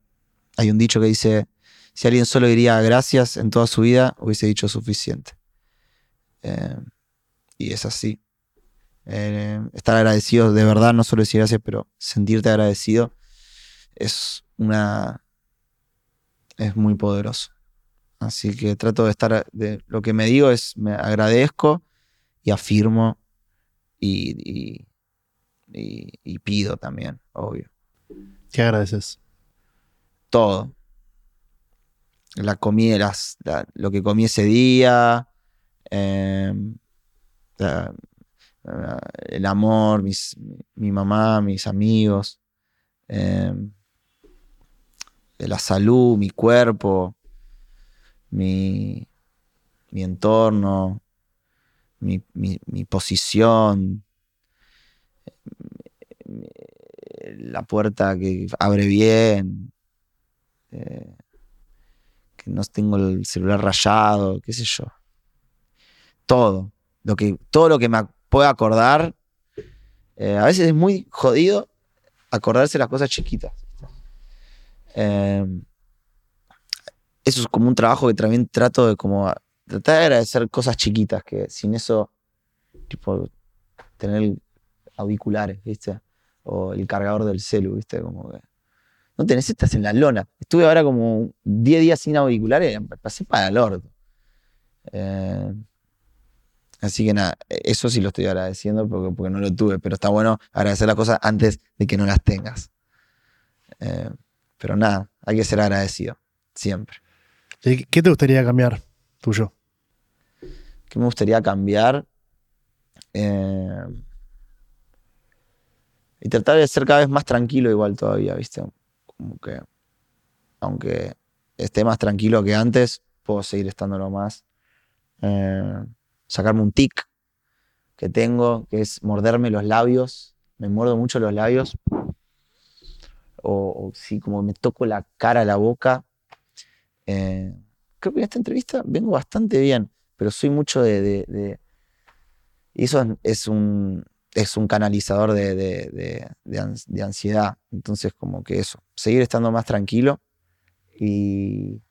Hay un dicho que dice, si alguien solo diría gracias en toda su vida, hubiese dicho suficiente. y es así. estar agradecido de verdad, no solo decir gracias, pero sentirte agradecido es una... es muy poderoso. Así que trato de estar, de, lo que me digo es, me agradezco y afirmo y, y, pido también, obvio. ¿Qué agradeces? Todo. La comida, las, lo que comí ese día, em, el amor, mis, mi mamá, mis amigos, em, la salud, mi cuerpo, mi, mi entorno, mi, posición, la puerta que abre bien, eh, que no tengo el celular rayado, qué sé yo. Todo. Lo que, todo lo que me pueda acordar. Eh, a veces es muy jodido acordarse las cosas chiquitas. Eh, eso es como un trabajo que también trato de como tratar de agradecer cosas chiquitas que sin eso, tipo, tener auriculares, ¿viste? O el cargador del celu, ¿viste? Como que no tenés estas en la lona. Estuve ahora como 10 días sin auriculares, pasé para el orto. Eh, así que nada, eso sí lo estoy agradeciendo porque, porque no lo tuve, pero está bueno agradecer las cosas antes de que no las tengas. Eh, pero nada, hay que ser agradecido, siempre. ¿Qué te gustaría cambiar tuyo? ¿Qué me gustaría cambiar? Eh, y tratar de ser cada vez más tranquilo igual todavía, ¿viste? Como que, aunque esté más tranquilo que antes, puedo seguir estándolo más. Eh, sacarme un tic que tengo, que es morderme los labios. Me muerdo mucho los labios. O, sí, como me toco la cara, la boca eh, creo que en esta entrevista vengo bastante bien, pero soy mucho de... y eso es, un, es un canalizador de, ansiedad. Entonces, como que eso, seguir estando más tranquilo y,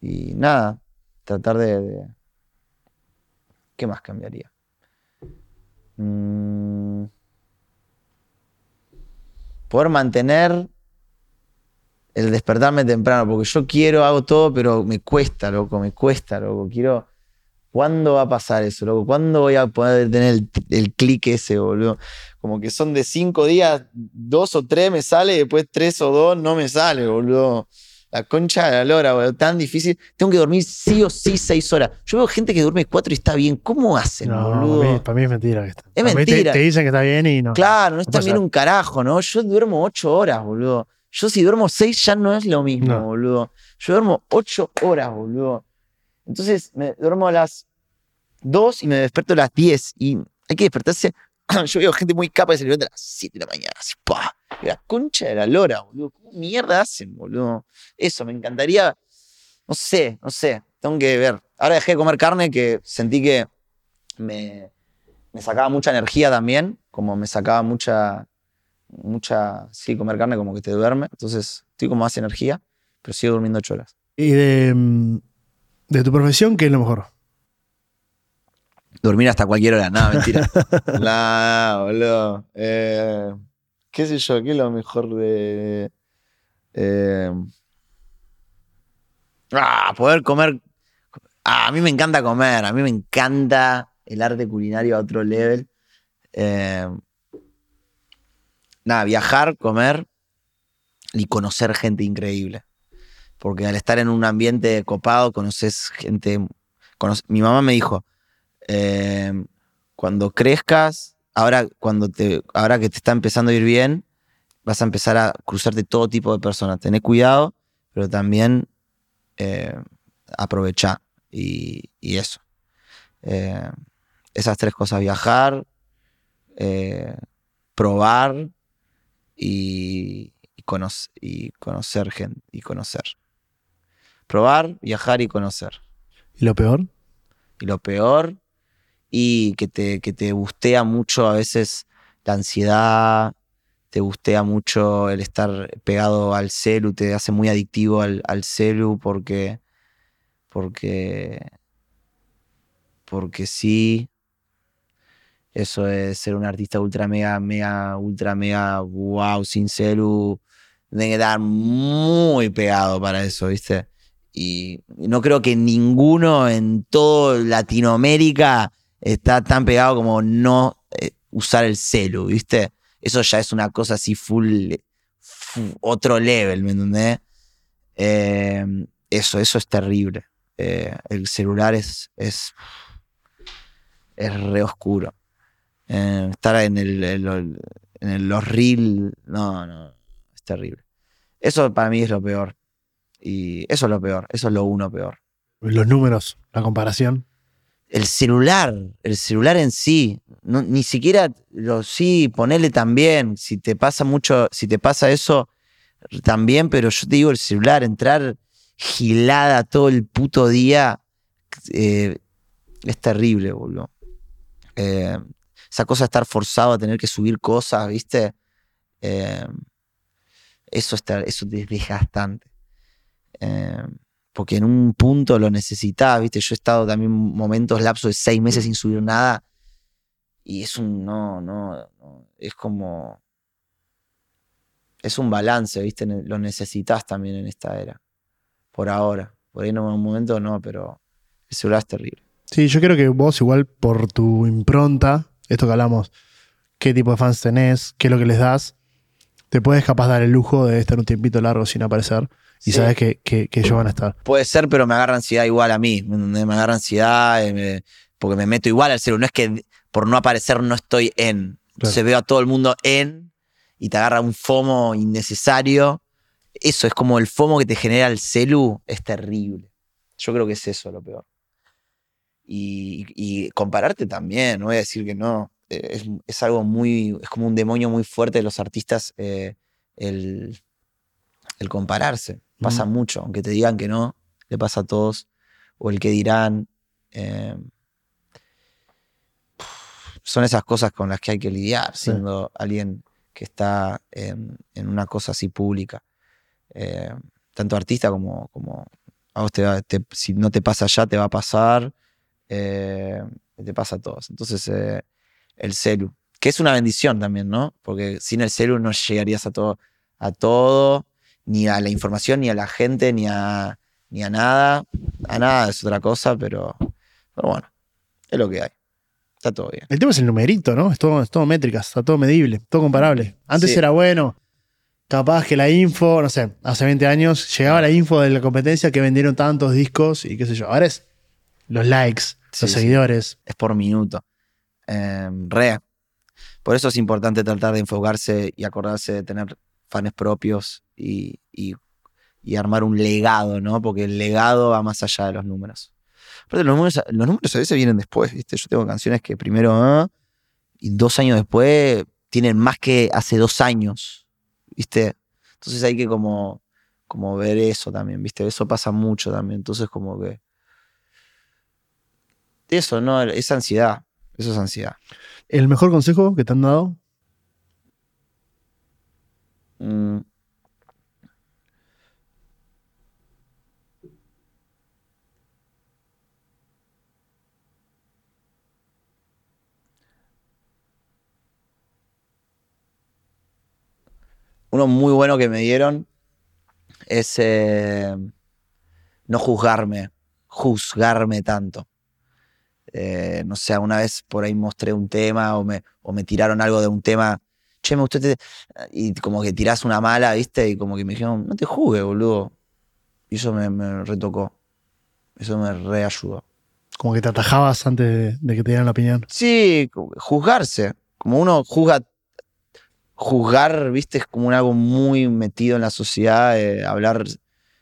y nada, tratar de... ¿Qué más cambiaría? Mm, poder mantener el despertarme temprano, porque yo quiero, hago todo, pero me cuesta, loco, me cuesta, loco. Quiero. ¿Cuándo va a pasar eso, loco? ¿Cuándo voy a poder tener el, el clic ese, boludo? Como que son de cinco días, dos o tres me sale, y después tres o dos no me sale, boludo. La concha de la lora, boludo. Tan difícil. Tengo que dormir sí o sí seis horas. Yo veo gente que duerme cuatro y está bien. ¿Cómo hacen, boludo? Para mí, es mentira. Es mentira. Te, dicen que está bien y no. Claro, no está bien un carajo, ¿no? Yo duermo ocho horas, boludo. Yo si duermo seis ya no es lo mismo, boludo. Yo duermo ocho horas, boludo. Entonces me duermo a las dos y me despierto a las diez. Y hay que despertarse. Yo veo gente muy capa de se levanta a las siete de la mañana. Así, ¡pah! La concha de la lora, boludo. ¿Cómo mierda hacen, boludo? Eso, me encantaría. No sé, no sé. Tengo que ver. Ahora dejé de comer carne que sentí que me, me sacaba mucha energía también. Como me sacaba mucha mucha, sí, comer carne como que te duerme, entonces estoy con más energía, pero sigo durmiendo ocho horas. ¿Y de, de tu profesión qué es lo mejor? Dormir hasta cualquier hora, nada, mentira. no, boludo. Eh, ¿Qué sé yo? ¿Qué es lo mejor de. Eh, ah, poder comer. Ah, a mí me encanta comer, a mí me encanta el arte culinario a otro level. Eh, nada, viajar, comer y conocer gente increíble. Porque al estar en un ambiente copado, conoces gente. mi mamá me dijo: em, cuando crezcas, ahora, cuando te, ahora que te está empezando a ir bien, vas a empezar a cruzarte todo tipo de personas. Tené cuidado, pero también eh, aprovechar y, y eso. Eh, esas tres cosas, viajar, eh, probar y, y, conoc- y conocer gente y conocer. Probar, viajar y conocer. ¿Y lo peor? Y lo peor, y que te, que te mucho a veces la ansiedad, te gustea mucho el estar pegado al celu, te hace muy adictivo al, al celu porque, porque, porque sí. Eso es ser un artista ultra mega, mega, ultra mega, wow, sin celu. Tiene que estar muy pegado para eso, ¿viste? Y no creo que ninguno en toda Latinoamérica está tan pegado como no eh, usar el celu, ¿viste? Eso ya es una cosa así full, fu- otro level, ¿me entendés? Eh, eso, eso es terrible. Eh, el celular es, es, es re oscuro. Eh, estar en, el, en lo- en el- los reels, no, no, es terrible. Eso para mí es lo peor. Y eso es lo peor, eso es lo uno peor. Los números, la comparación. El celular, el celular en sí, ni siquiera lo sí, ponele también, si te pasa mucho, si te pasa eso, también, pero yo te digo el celular, entrar gilada todo el puto día, eh, es terrible, boludo. Eh, esa cosa de estar forzado a tener que subir cosas, ¿viste? Eh, eso, está, eso es desgastante. Porque en un punto lo necesitas, ¿viste? Yo he estado también momentos, lapsos de seis meses sin subir nada. Y es un, no, no, no, es como, es un balance, ¿viste? Lo necesitas también en esta era. Por ahora. Por ahí en un momento no, pero el celular es terrible. Sí, yo creo que vos igual por tu impronta, esto que hablamos, qué tipo de fans tenés, qué es lo que les das, te puedes capaz dar el lujo de estar un tiempito largo sin aparecer y Sí. sabes que, que- que ellos van a estar. Puede ser, pero me agarra ansiedad igual a mí. ¿me agarra ansiedad eh, me- porque me meto igual al celular. No es que por no aparecer no estoy en. Entonces veo a todo el mundo en y te agarra un FOMO innecesario. Eso es como el FOMO que te genera el celu. Es terrible. Yo creo que es eso lo peor. Y, y compararte también, no voy a decir que no. Eh, Es, es algo muy. Es como un demonio muy fuerte de los artistas eh, el, el compararse. Pasa Mm. mucho, aunque te digan que no, le pasa a todos. O el que dirán. eh, son esas cosas con las que hay que lidiar, Sí. siendo alguien que está en, en una cosa así pública. Eh, tanto artista como, como a vos te va- te- si no te pasa ya, te va a pasar. eh, te pasa a todos. Entonces, eh, el celu, que es una bendición también, ¿no? Porque sin el celu no llegarías a todo, a todo, ni a la información, ni a la gente, ni a, ni a nada. A nada es otra cosa, pero, pero bueno, es lo que hay. Está todo bien. El tema es el numerito, ¿no? Es todo, es todo métricas, está todo medible, todo comparable. Antes Sí. era bueno, capaz que la info, no sé, hace 20 años llegaba la info de la competencia que vendieron tantos discos y qué sé yo. Ahora es los likes, Sí, los sí. seguidores. es por minuto. Eh, re. Por eso es importante tratar de enfocarse y acordarse de tener fans propios y, y- y armar un legado, ¿no? Porque el legado va más allá de los números. Aparte, los números, los números a veces vienen después, ¿viste? Yo tengo canciones que primero, ah, y dos años después tienen más que hace dos años, ¿viste? Entonces hay que como, como ver eso también, ¿viste? Eso pasa mucho también. Entonces como que... Eso, ¿no? Es ansiedad. Eso es ansiedad. ¿El mejor consejo que te han dado? Mm. Uno muy bueno que me dieron es eh, no juzgarme, juzgarme tanto. Eh, no sé, una vez por ahí mostré un tema o me, o me tiraron algo de un tema. Che, me gustó este te-". Y como que tirás una mala, ¿viste? Y como que me dijeron, no te juzgues, boludo. Y eso me, me retocó. Eso me reayudó. Como que te atajabas antes de, de que te dieran la opinión. Sí, juzgarse. Como uno juzga. Juzgar, ¿viste? Es como un algo muy metido en la sociedad. eh, hablar,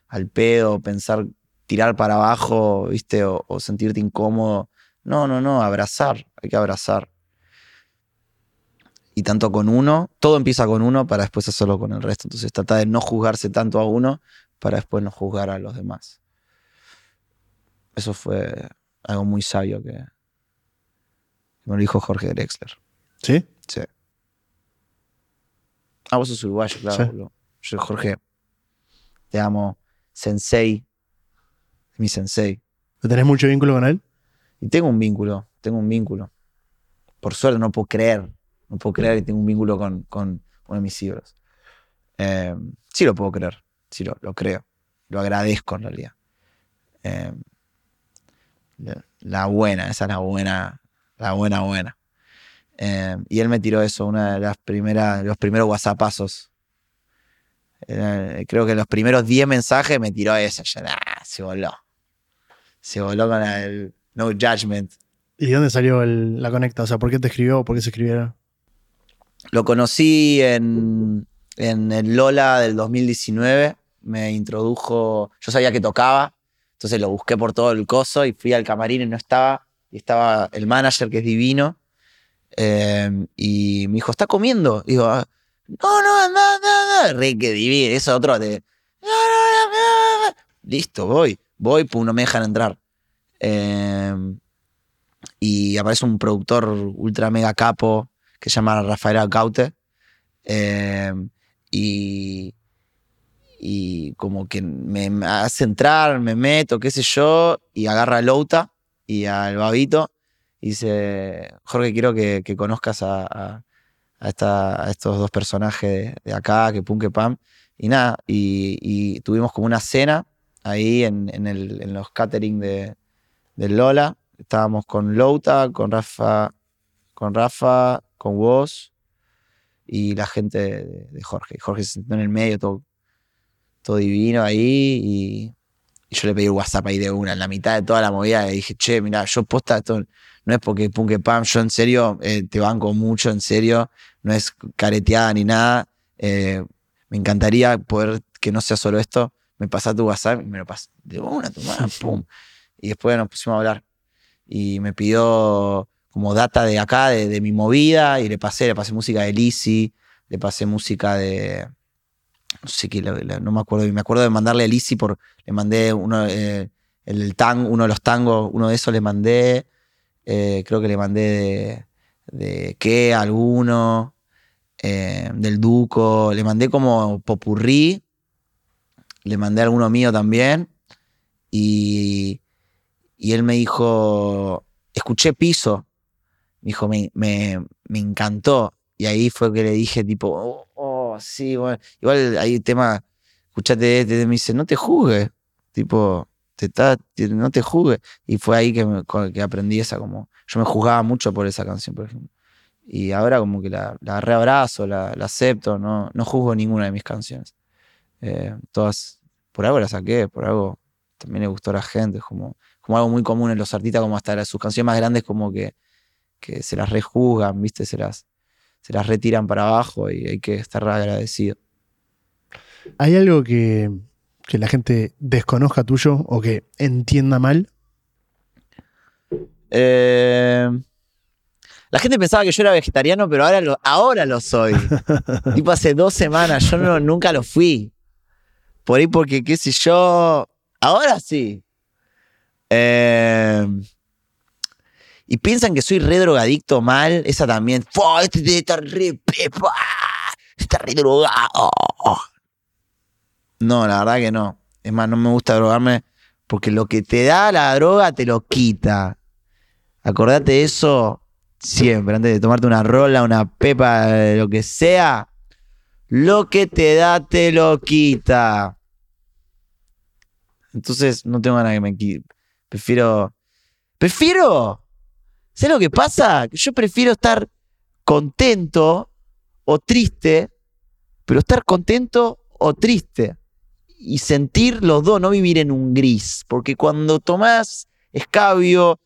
al pedo, pensar, tirar para abajo, ¿viste? O, o sentirte incómodo. No, no, no, abrazar, hay que abrazar. Y tanto con uno, todo empieza con uno para después hacerlo con el resto. Entonces trata de no juzgarse tanto a uno para después no juzgar a los demás. Eso fue algo muy sabio que, que me lo dijo Jorge Drexler. ¿Sí? Sí. Ah, vos sos uruguayo, claro. Sí. Yo, Jorge, te amo. Sensei. Mi sensei. ¿Tenés mucho vínculo con él? Y tengo un vínculo, tengo un vínculo. Por suerte no puedo creer, no puedo creer que tengo un vínculo con, con uno de mis ídolos. Eh, sí lo puedo creer, sí lo, lo creo. Lo agradezco en realidad. Eh, la buena, esa es la buena, la buena, buena. Eh, y él me tiró eso, una de las primeras, los primeros WhatsAppazos. Eh, creo que los primeros 10 mensajes me tiró. Ya, nah, se voló. Se voló con el no judgment. ¿Y de dónde salió el- la conecta? O sea, ¿por qué te escribió? ¿Por qué se escribieron? Lo conocí en, en el Lola del 2019. Me introdujo. Yo sabía que tocaba. Entonces lo busqué por todo el coso y fui al camarín y no estaba. Y estaba el manager, que es divino. Eh, y me dijo, ¿está comiendo? Digo, "Ah, no, no, anda, anda, anda. Re que divino. Eso otro de. "No, no, no, no, no". Listo, voy. Voy, pum, no me dejan entrar. Eh, y aparece un productor ultra mega capo que se llama Rafael Acaute. eh, y, y como que me hace entrar, me meto, qué sé yo, y agarra a Louta y al Babito y dice, Jorge, quiero que, conozcas a, estos dos personajes de, acá, que pum, que pam. Y nada, y, tuvimos como una cena ahí en, el- los catering de, Lola. Estábamos con Louta, con Rafa, con Rafa, con vos y la gente de, Jorge. Jorge se sentó en el medio, todo, todo divino ahí. Y, y yo le pedí el WhatsApp ahí de una, en la mitad de toda la movida. Le dije, che, mira, yo posta esto. No es porque pum que pam, yo en serio eh, te banco mucho, en serio. No es careteada ni nada. Eh, me encantaría poder que no sea solo esto. Me pasás tu WhatsApp y me lo pasé de una, tomá, pum. Y después nos pusimos a hablar. Y me pidió como data de acá, de, de mi movida, y le pasé, le pasé música de Lizzy, le pasé música de. No sé qué, no me acuerdo. Me acuerdo de mandarle a Lizzy por. Le mandé uno, eh, el, uno de los tangos, uno de esos le mandé. eh, creo que le mandé de, de qué, alguno. eh, del Duco. Le mandé como popurrí. Le mandé alguno mío también. Y, y él me dijo, escuché piso. Me dijo, me, me, me encantó. Y ahí fue que le dije, tipo, oh, oh, sí, bueno. Igual hay tema, escuchate este, me dice, no te juzgues. Tipo, te está, no te juzgues. Y fue ahí que, me- que aprendí esa, como, yo me juzgaba mucho por esa canción, por ejemplo. Y ahora como que la, la reabrazo, la, la acepto, no, no juzgo ninguna de mis canciones. Eh, todas, por algo las saqué, por algo también le gustó a la gente, como, como algo muy común en los artistas, como hasta sus canciones más grandes como que, que se las rejuzgan, ¿viste? Se las, se las retiran para abajo y hay que estar agradecido. ¿Hay algo que, que la gente desconozca tuyo o que entienda mal? Eh, la gente pensaba que yo era vegetariano, pero ahora lo, ahora lo soy. tipo hace dos semanas, yo no, nunca lo fui. Por ahí porque, qué sé yo, ahora sí. Eh, y piensan que soy re drogadicto mal, esa también. ¡Fua! Este estar re pepa. Está re drogado. No, la verdad que no. Es más, no me gusta drogarme porque lo que te da la droga te lo quita. Acordate de eso siempre, antes de tomarte una rola, una pepa, lo que sea. Lo que te da te lo quita. Entonces no tengo ganas que me. Prefiero. Prefiero. ¿Sabes lo que pasa? Yo prefiero estar contento o triste, pero estar contento o triste. Y sentir los dos, no vivir en un gris. Porque cuando tomás escabio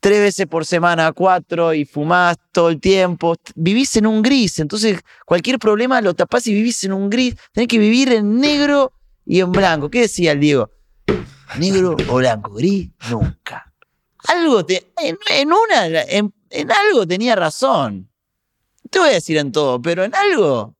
tres veces por semana, cuatro, y fumás todo el tiempo, vivís en un gris. Entonces, cualquier problema lo tapás y vivís en un gris. Tenés que vivir en negro y en blanco. ¿Qué decía el Diego? Negro o blanco, gris, nunca. Algo te, en, una, en, algo tenía razón. te voy a decir en todo, pero en algo.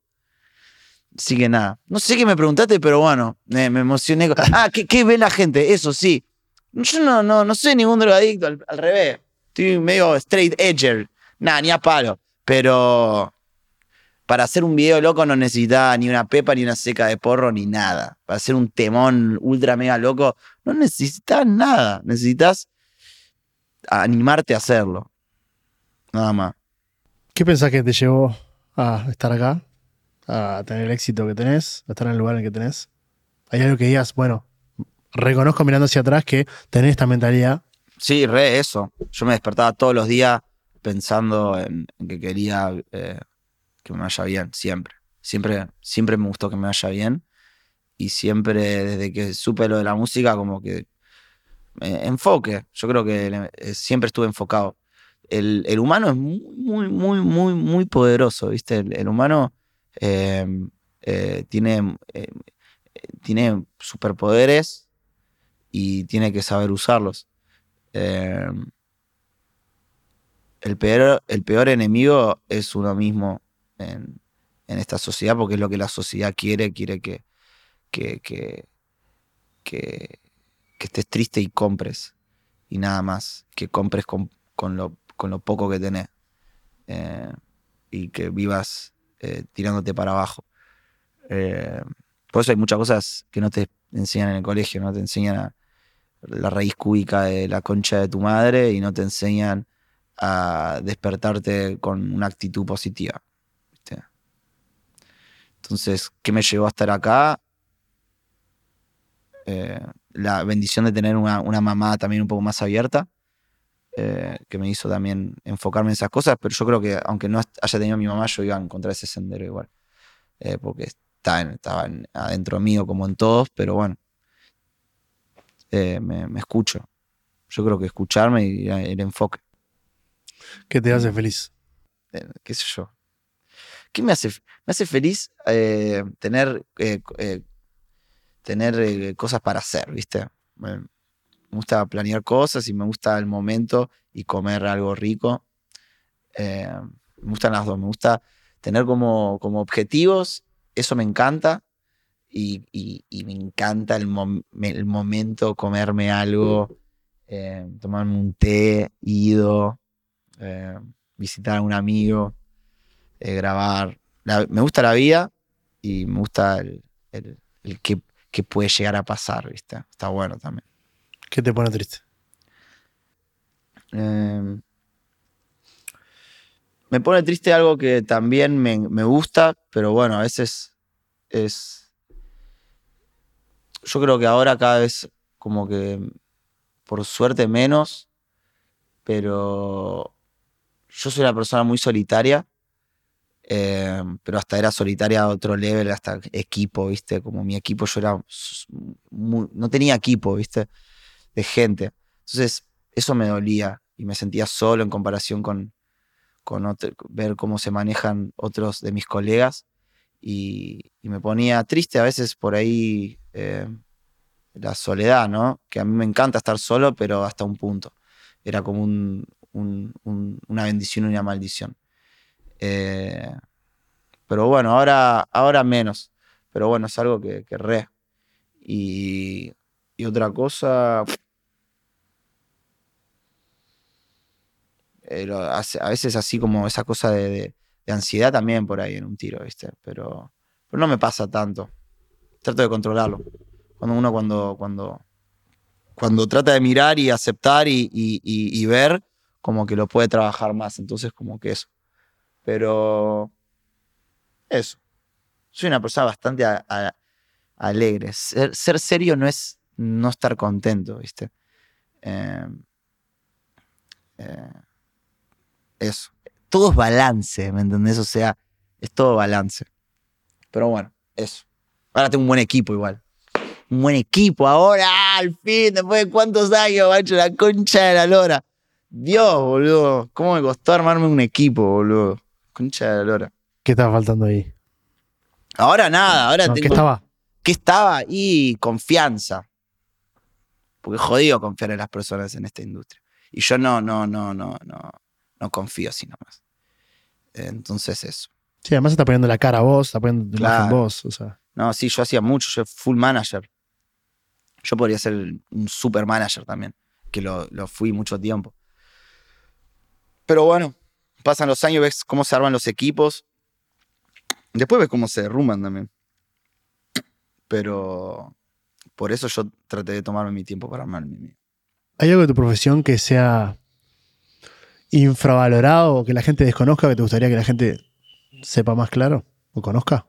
Así que nada. No sé qué me preguntaste, pero bueno, me, emocioné. Ah, ¿qué, ve la gente? Eso sí. Yo no, no, no soy ningún drogadicto, al, al revés. Estoy medio straight edger. Nada, ni a palo. Pero para hacer un video loco no necesitas ni una pepa, ni una seca de porro, ni nada. Para hacer un temón ultra mega loco, no necesitas nada. Necesitas animarte a hacerlo. Nada más. ¿Qué pensás que te llevó a estar acá? A tener el éxito que tenés, a estar en el lugar en el que tenés. ¿Hay algo que digas, bueno, reconozco mirando hacia atrás que tenés esta mentalidad? Sí, re eso. Yo me despertaba todos los días pensando en, que quería eh, que me vaya bien, siempre. Siempre, siempre me gustó que me vaya bien. Y siempre, desde que supe lo de la música, como que enfoque. Yo creo que eh, siempre estuve enfocado. El, humano es muy, muy, muy, muy poderoso, ¿viste? El, humano em, eh, tiene, tiene superpoderes y tiene que saber usarlos. Em, el peor, el peor enemigo es uno mismo en, esta sociedad, porque es lo que la sociedad quiere, quiere que, que, estés triste y compres, y nada más, que compres con, lo, con lo, poco que tenés, eh, y que vivas eh, tirándote para abajo. Eh, por eso hay muchas cosas que no te enseñan en el colegio, no te enseñan a la raíz cúbica de la concha de tu madre y no te enseñan a despertarte con una actitud positiva. Entonces, ¿qué me llevó a estar acá? Eh, la bendición de tener una, mamá también un poco más abierta, eh, que me hizo también enfocarme en esas cosas, pero yo creo que aunque no haya tenido a mi mamá, yo iba a encontrar ese sendero igual, eh, porque estaba, estaba adentro mío como en todos, pero bueno, me, escucho. Yo creo que escucharme y el enfoque. ¿Qué te hace feliz? ¿Qué sé yo? ¿Qué me hace, me hace feliz eh, tener, eh, eh, cosas para hacer, ¿viste? Me, gusta planear cosas y me gusta el momento y comer algo rico. me gustan las dos. Me gusta tener como, como objetivos, eso me encanta. Y, me encanta el, el, momento, comerme algo, tomarme un té, ido, visitar a un amigo. Eh, grabar. me gusta la vida y me gusta el, el, que, puede llegar a pasar, ¿viste? Está bueno también. ¿Qué te pone triste? Em, me pone triste algo que también me, me, gusta, pero bueno, a veces es... Yo creo que ahora cada vez como que, por suerte menos, pero yo soy una persona muy solitaria eh, pero hasta era solitaria a otro level, hasta equipo, ¿viste? Como mi equipo, yo era. no tenía equipo, ¿viste? De gente. Entonces, eso me dolía y me sentía solo en comparación con, ver cómo se manejan otros de mis colegas. Y, me ponía triste a veces por ahí eh, la soledad, ¿no? Que a mí me encanta estar solo, pero hasta un punto. Era como una bendición y una maldición. Eh, pero bueno, ahora, ahora menos. Pero bueno, es algo que, que re. Y, otra cosa. Eh, a veces así como esa cosa de, ansiedad también por ahí en un tiro, ¿viste? Pero, no me pasa tanto. Trato de controlarlo. Cuando uno cuando, cuando, cuando trata de mirar y aceptar y ver, como que lo puede trabajar más. Entonces como que eso. Pero eso. Soy una persona bastante alegre. Ser, serio no es no estar contento, ¿viste? Em, eh, eso. Todo es balance, ¿me entendés? O sea, es todo balance. Pero bueno, eso. Ahora tengo un buen equipo igual. Un buen equipo ahora, al fin, después de cuántos años, macho, la concha de la lora. Dios, boludo. ¿Cómo me costó armarme un equipo, boludo? Concha de la lora. ¿Qué estaba faltando ahí? Ahora nada, ahora tengo. ¿Qué estaba? ¿Qué estaba? Y confianza. Porque es jodido confiar en las personas en esta industria. Y yo no, no, no, no, no, no confío así nomás. Entonces eso. Sí, además está poniendo la cara a vos, está poniendo imagen Claro. vos. O sea, No, sí, yo hacía mucho, yo full manager. Yo podría ser un super manager también, que lo, lo fui mucho tiempo. Pero bueno, pasan los años, ves cómo se arman los equipos. Después ves cómo se derrumban también. Pero por eso yo traté de tomarme mi tiempo para armarme mi. ¿hay algo de tu profesión que sea infravalorado o que la gente desconozca que te gustaría que la gente sepa más claro o conozca?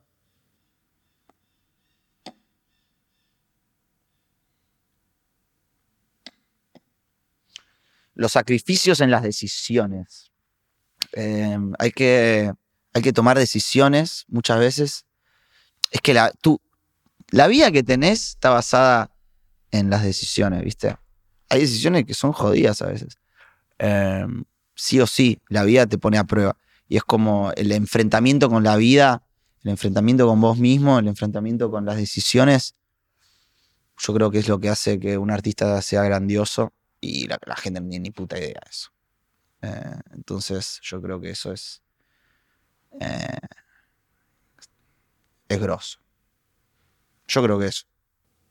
los sacrificios en las decisiones. Eh, hay, que, hay que tomar decisiones muchas veces. Es que la, tú, la vida que tenés está basada en las decisiones, ¿viste? Hay decisiones que son jodidas a veces. Eh, sí o sí, la vida te pone a prueba. Y es como el enfrentamiento con la vida, el enfrentamiento con vos mismo, el enfrentamiento con las decisiones. Yo creo que es lo que hace que un artista sea grandioso y la, la gente no ni puta idea de eso. Eh, entonces yo creo que eso es eh, es grosso. Yo creo que eso.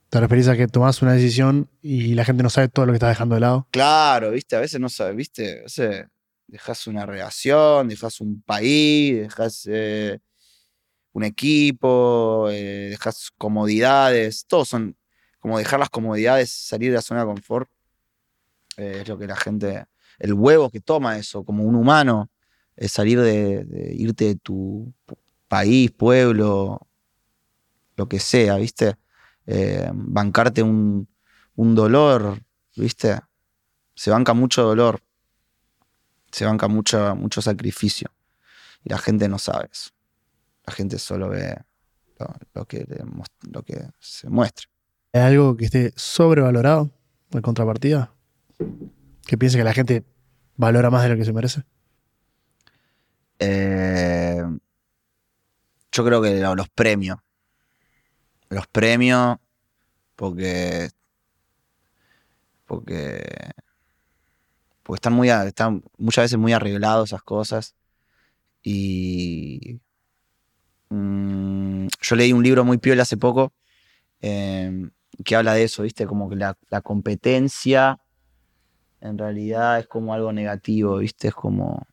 ¿Te referís a que tomás una decisión y la gente no sabe todo lo que estás dejando de lado? Claro, viste, a veces no sabes, viste, a veces dejas una relación, dejas un país, dejas eh, un equipo, eh, dejas comodidades, todos son como dejar las comodidades, salir de la zona de confort. eh, es lo que la gente, el huevo que toma eso, como un humano, es salir de, irte de tu país, pueblo, lo que sea, ¿viste? Eh, bancarte un, un dolor, ¿viste? Se banca mucho dolor, se banca mucho, mucho sacrificio. Y la gente no sabe eso. La gente solo ve lo, que, lo que se muestra. ¿Hay algo que esté sobrevalorado en contrapartida? Que piense que la gente valora más de lo que se merece. Eh, yo creo que lo- los premios. Los premios, porque. Porque. Porque están muy. Están muchas veces muy arreglados esas cosas. Y. mm, yo leí un libro muy piola hace poco. eh, que habla de eso, ¿viste? Como que la competencia. En realidad es como algo negativo, ¿viste? Es como.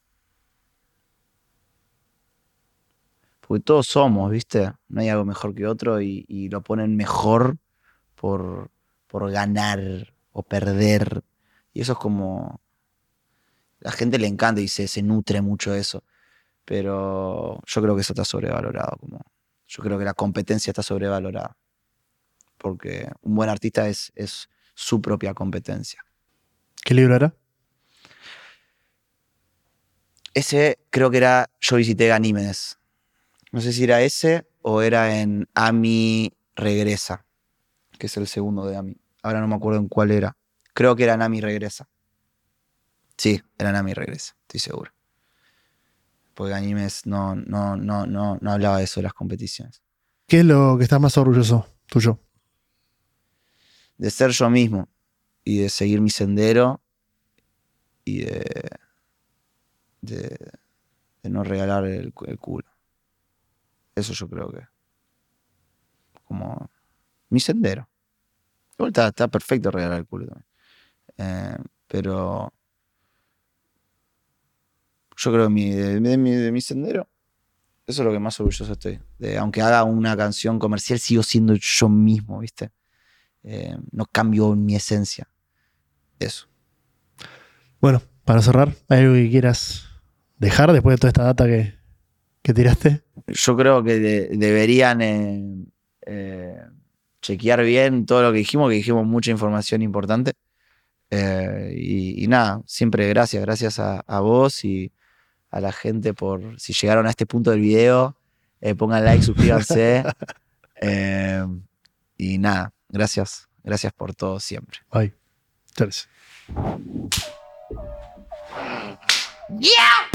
Porque todos somos, ¿viste? No hay algo mejor que otro y, lo ponen mejor por, por ganar o perder. Y eso es como. La gente le encanta y se, se nutre mucho eso. Pero yo creo que eso está sobrevalorado. Como, yo creo que la competencia está sobrevalorada. Porque un buen artista es, es su propia competencia. ¿Qué libro era? Ese creo que era Yo visité Ganímedes. No sé si era ese o era en Ami Regresa, que es el segundo de Ami. Ahora no me acuerdo en cuál era. Creo que era en Ami Regresa. Sí, era en Ami Regresa, estoy seguro. Porque Ganímedes no, no, no, no, no hablaba de eso de las competiciones. ¿Qué es lo que estás más orgulloso tuyo? De ser yo mismo y de seguir mi sendero y de, de, de no regalar el, cu- el culo. Eso yo creo que. Como mi sendero. Igual está, perfecto regalar el culo también. Eh, pero. Yo creo que mi, de mi sendero. Eso es lo que más orgulloso estoy. De, aunque haga una canción comercial, sigo siendo yo mismo, ¿viste? Eh, no cambio mi esencia. Eso. Bueno, para cerrar, ¿hay algo que quieras dejar después de toda esta data que, que tiraste? Yo creo que de- deberían eh, eh, chequear bien todo lo que dijimos, que dijimos mucha información importante. Eh, y, y nada, siempre gracias, gracias a, a vos y a la gente por si llegaron a este punto del video, pongan like, suscríbanse. Y nada, gracias, gracias por todo siempre. Bye. Yeah!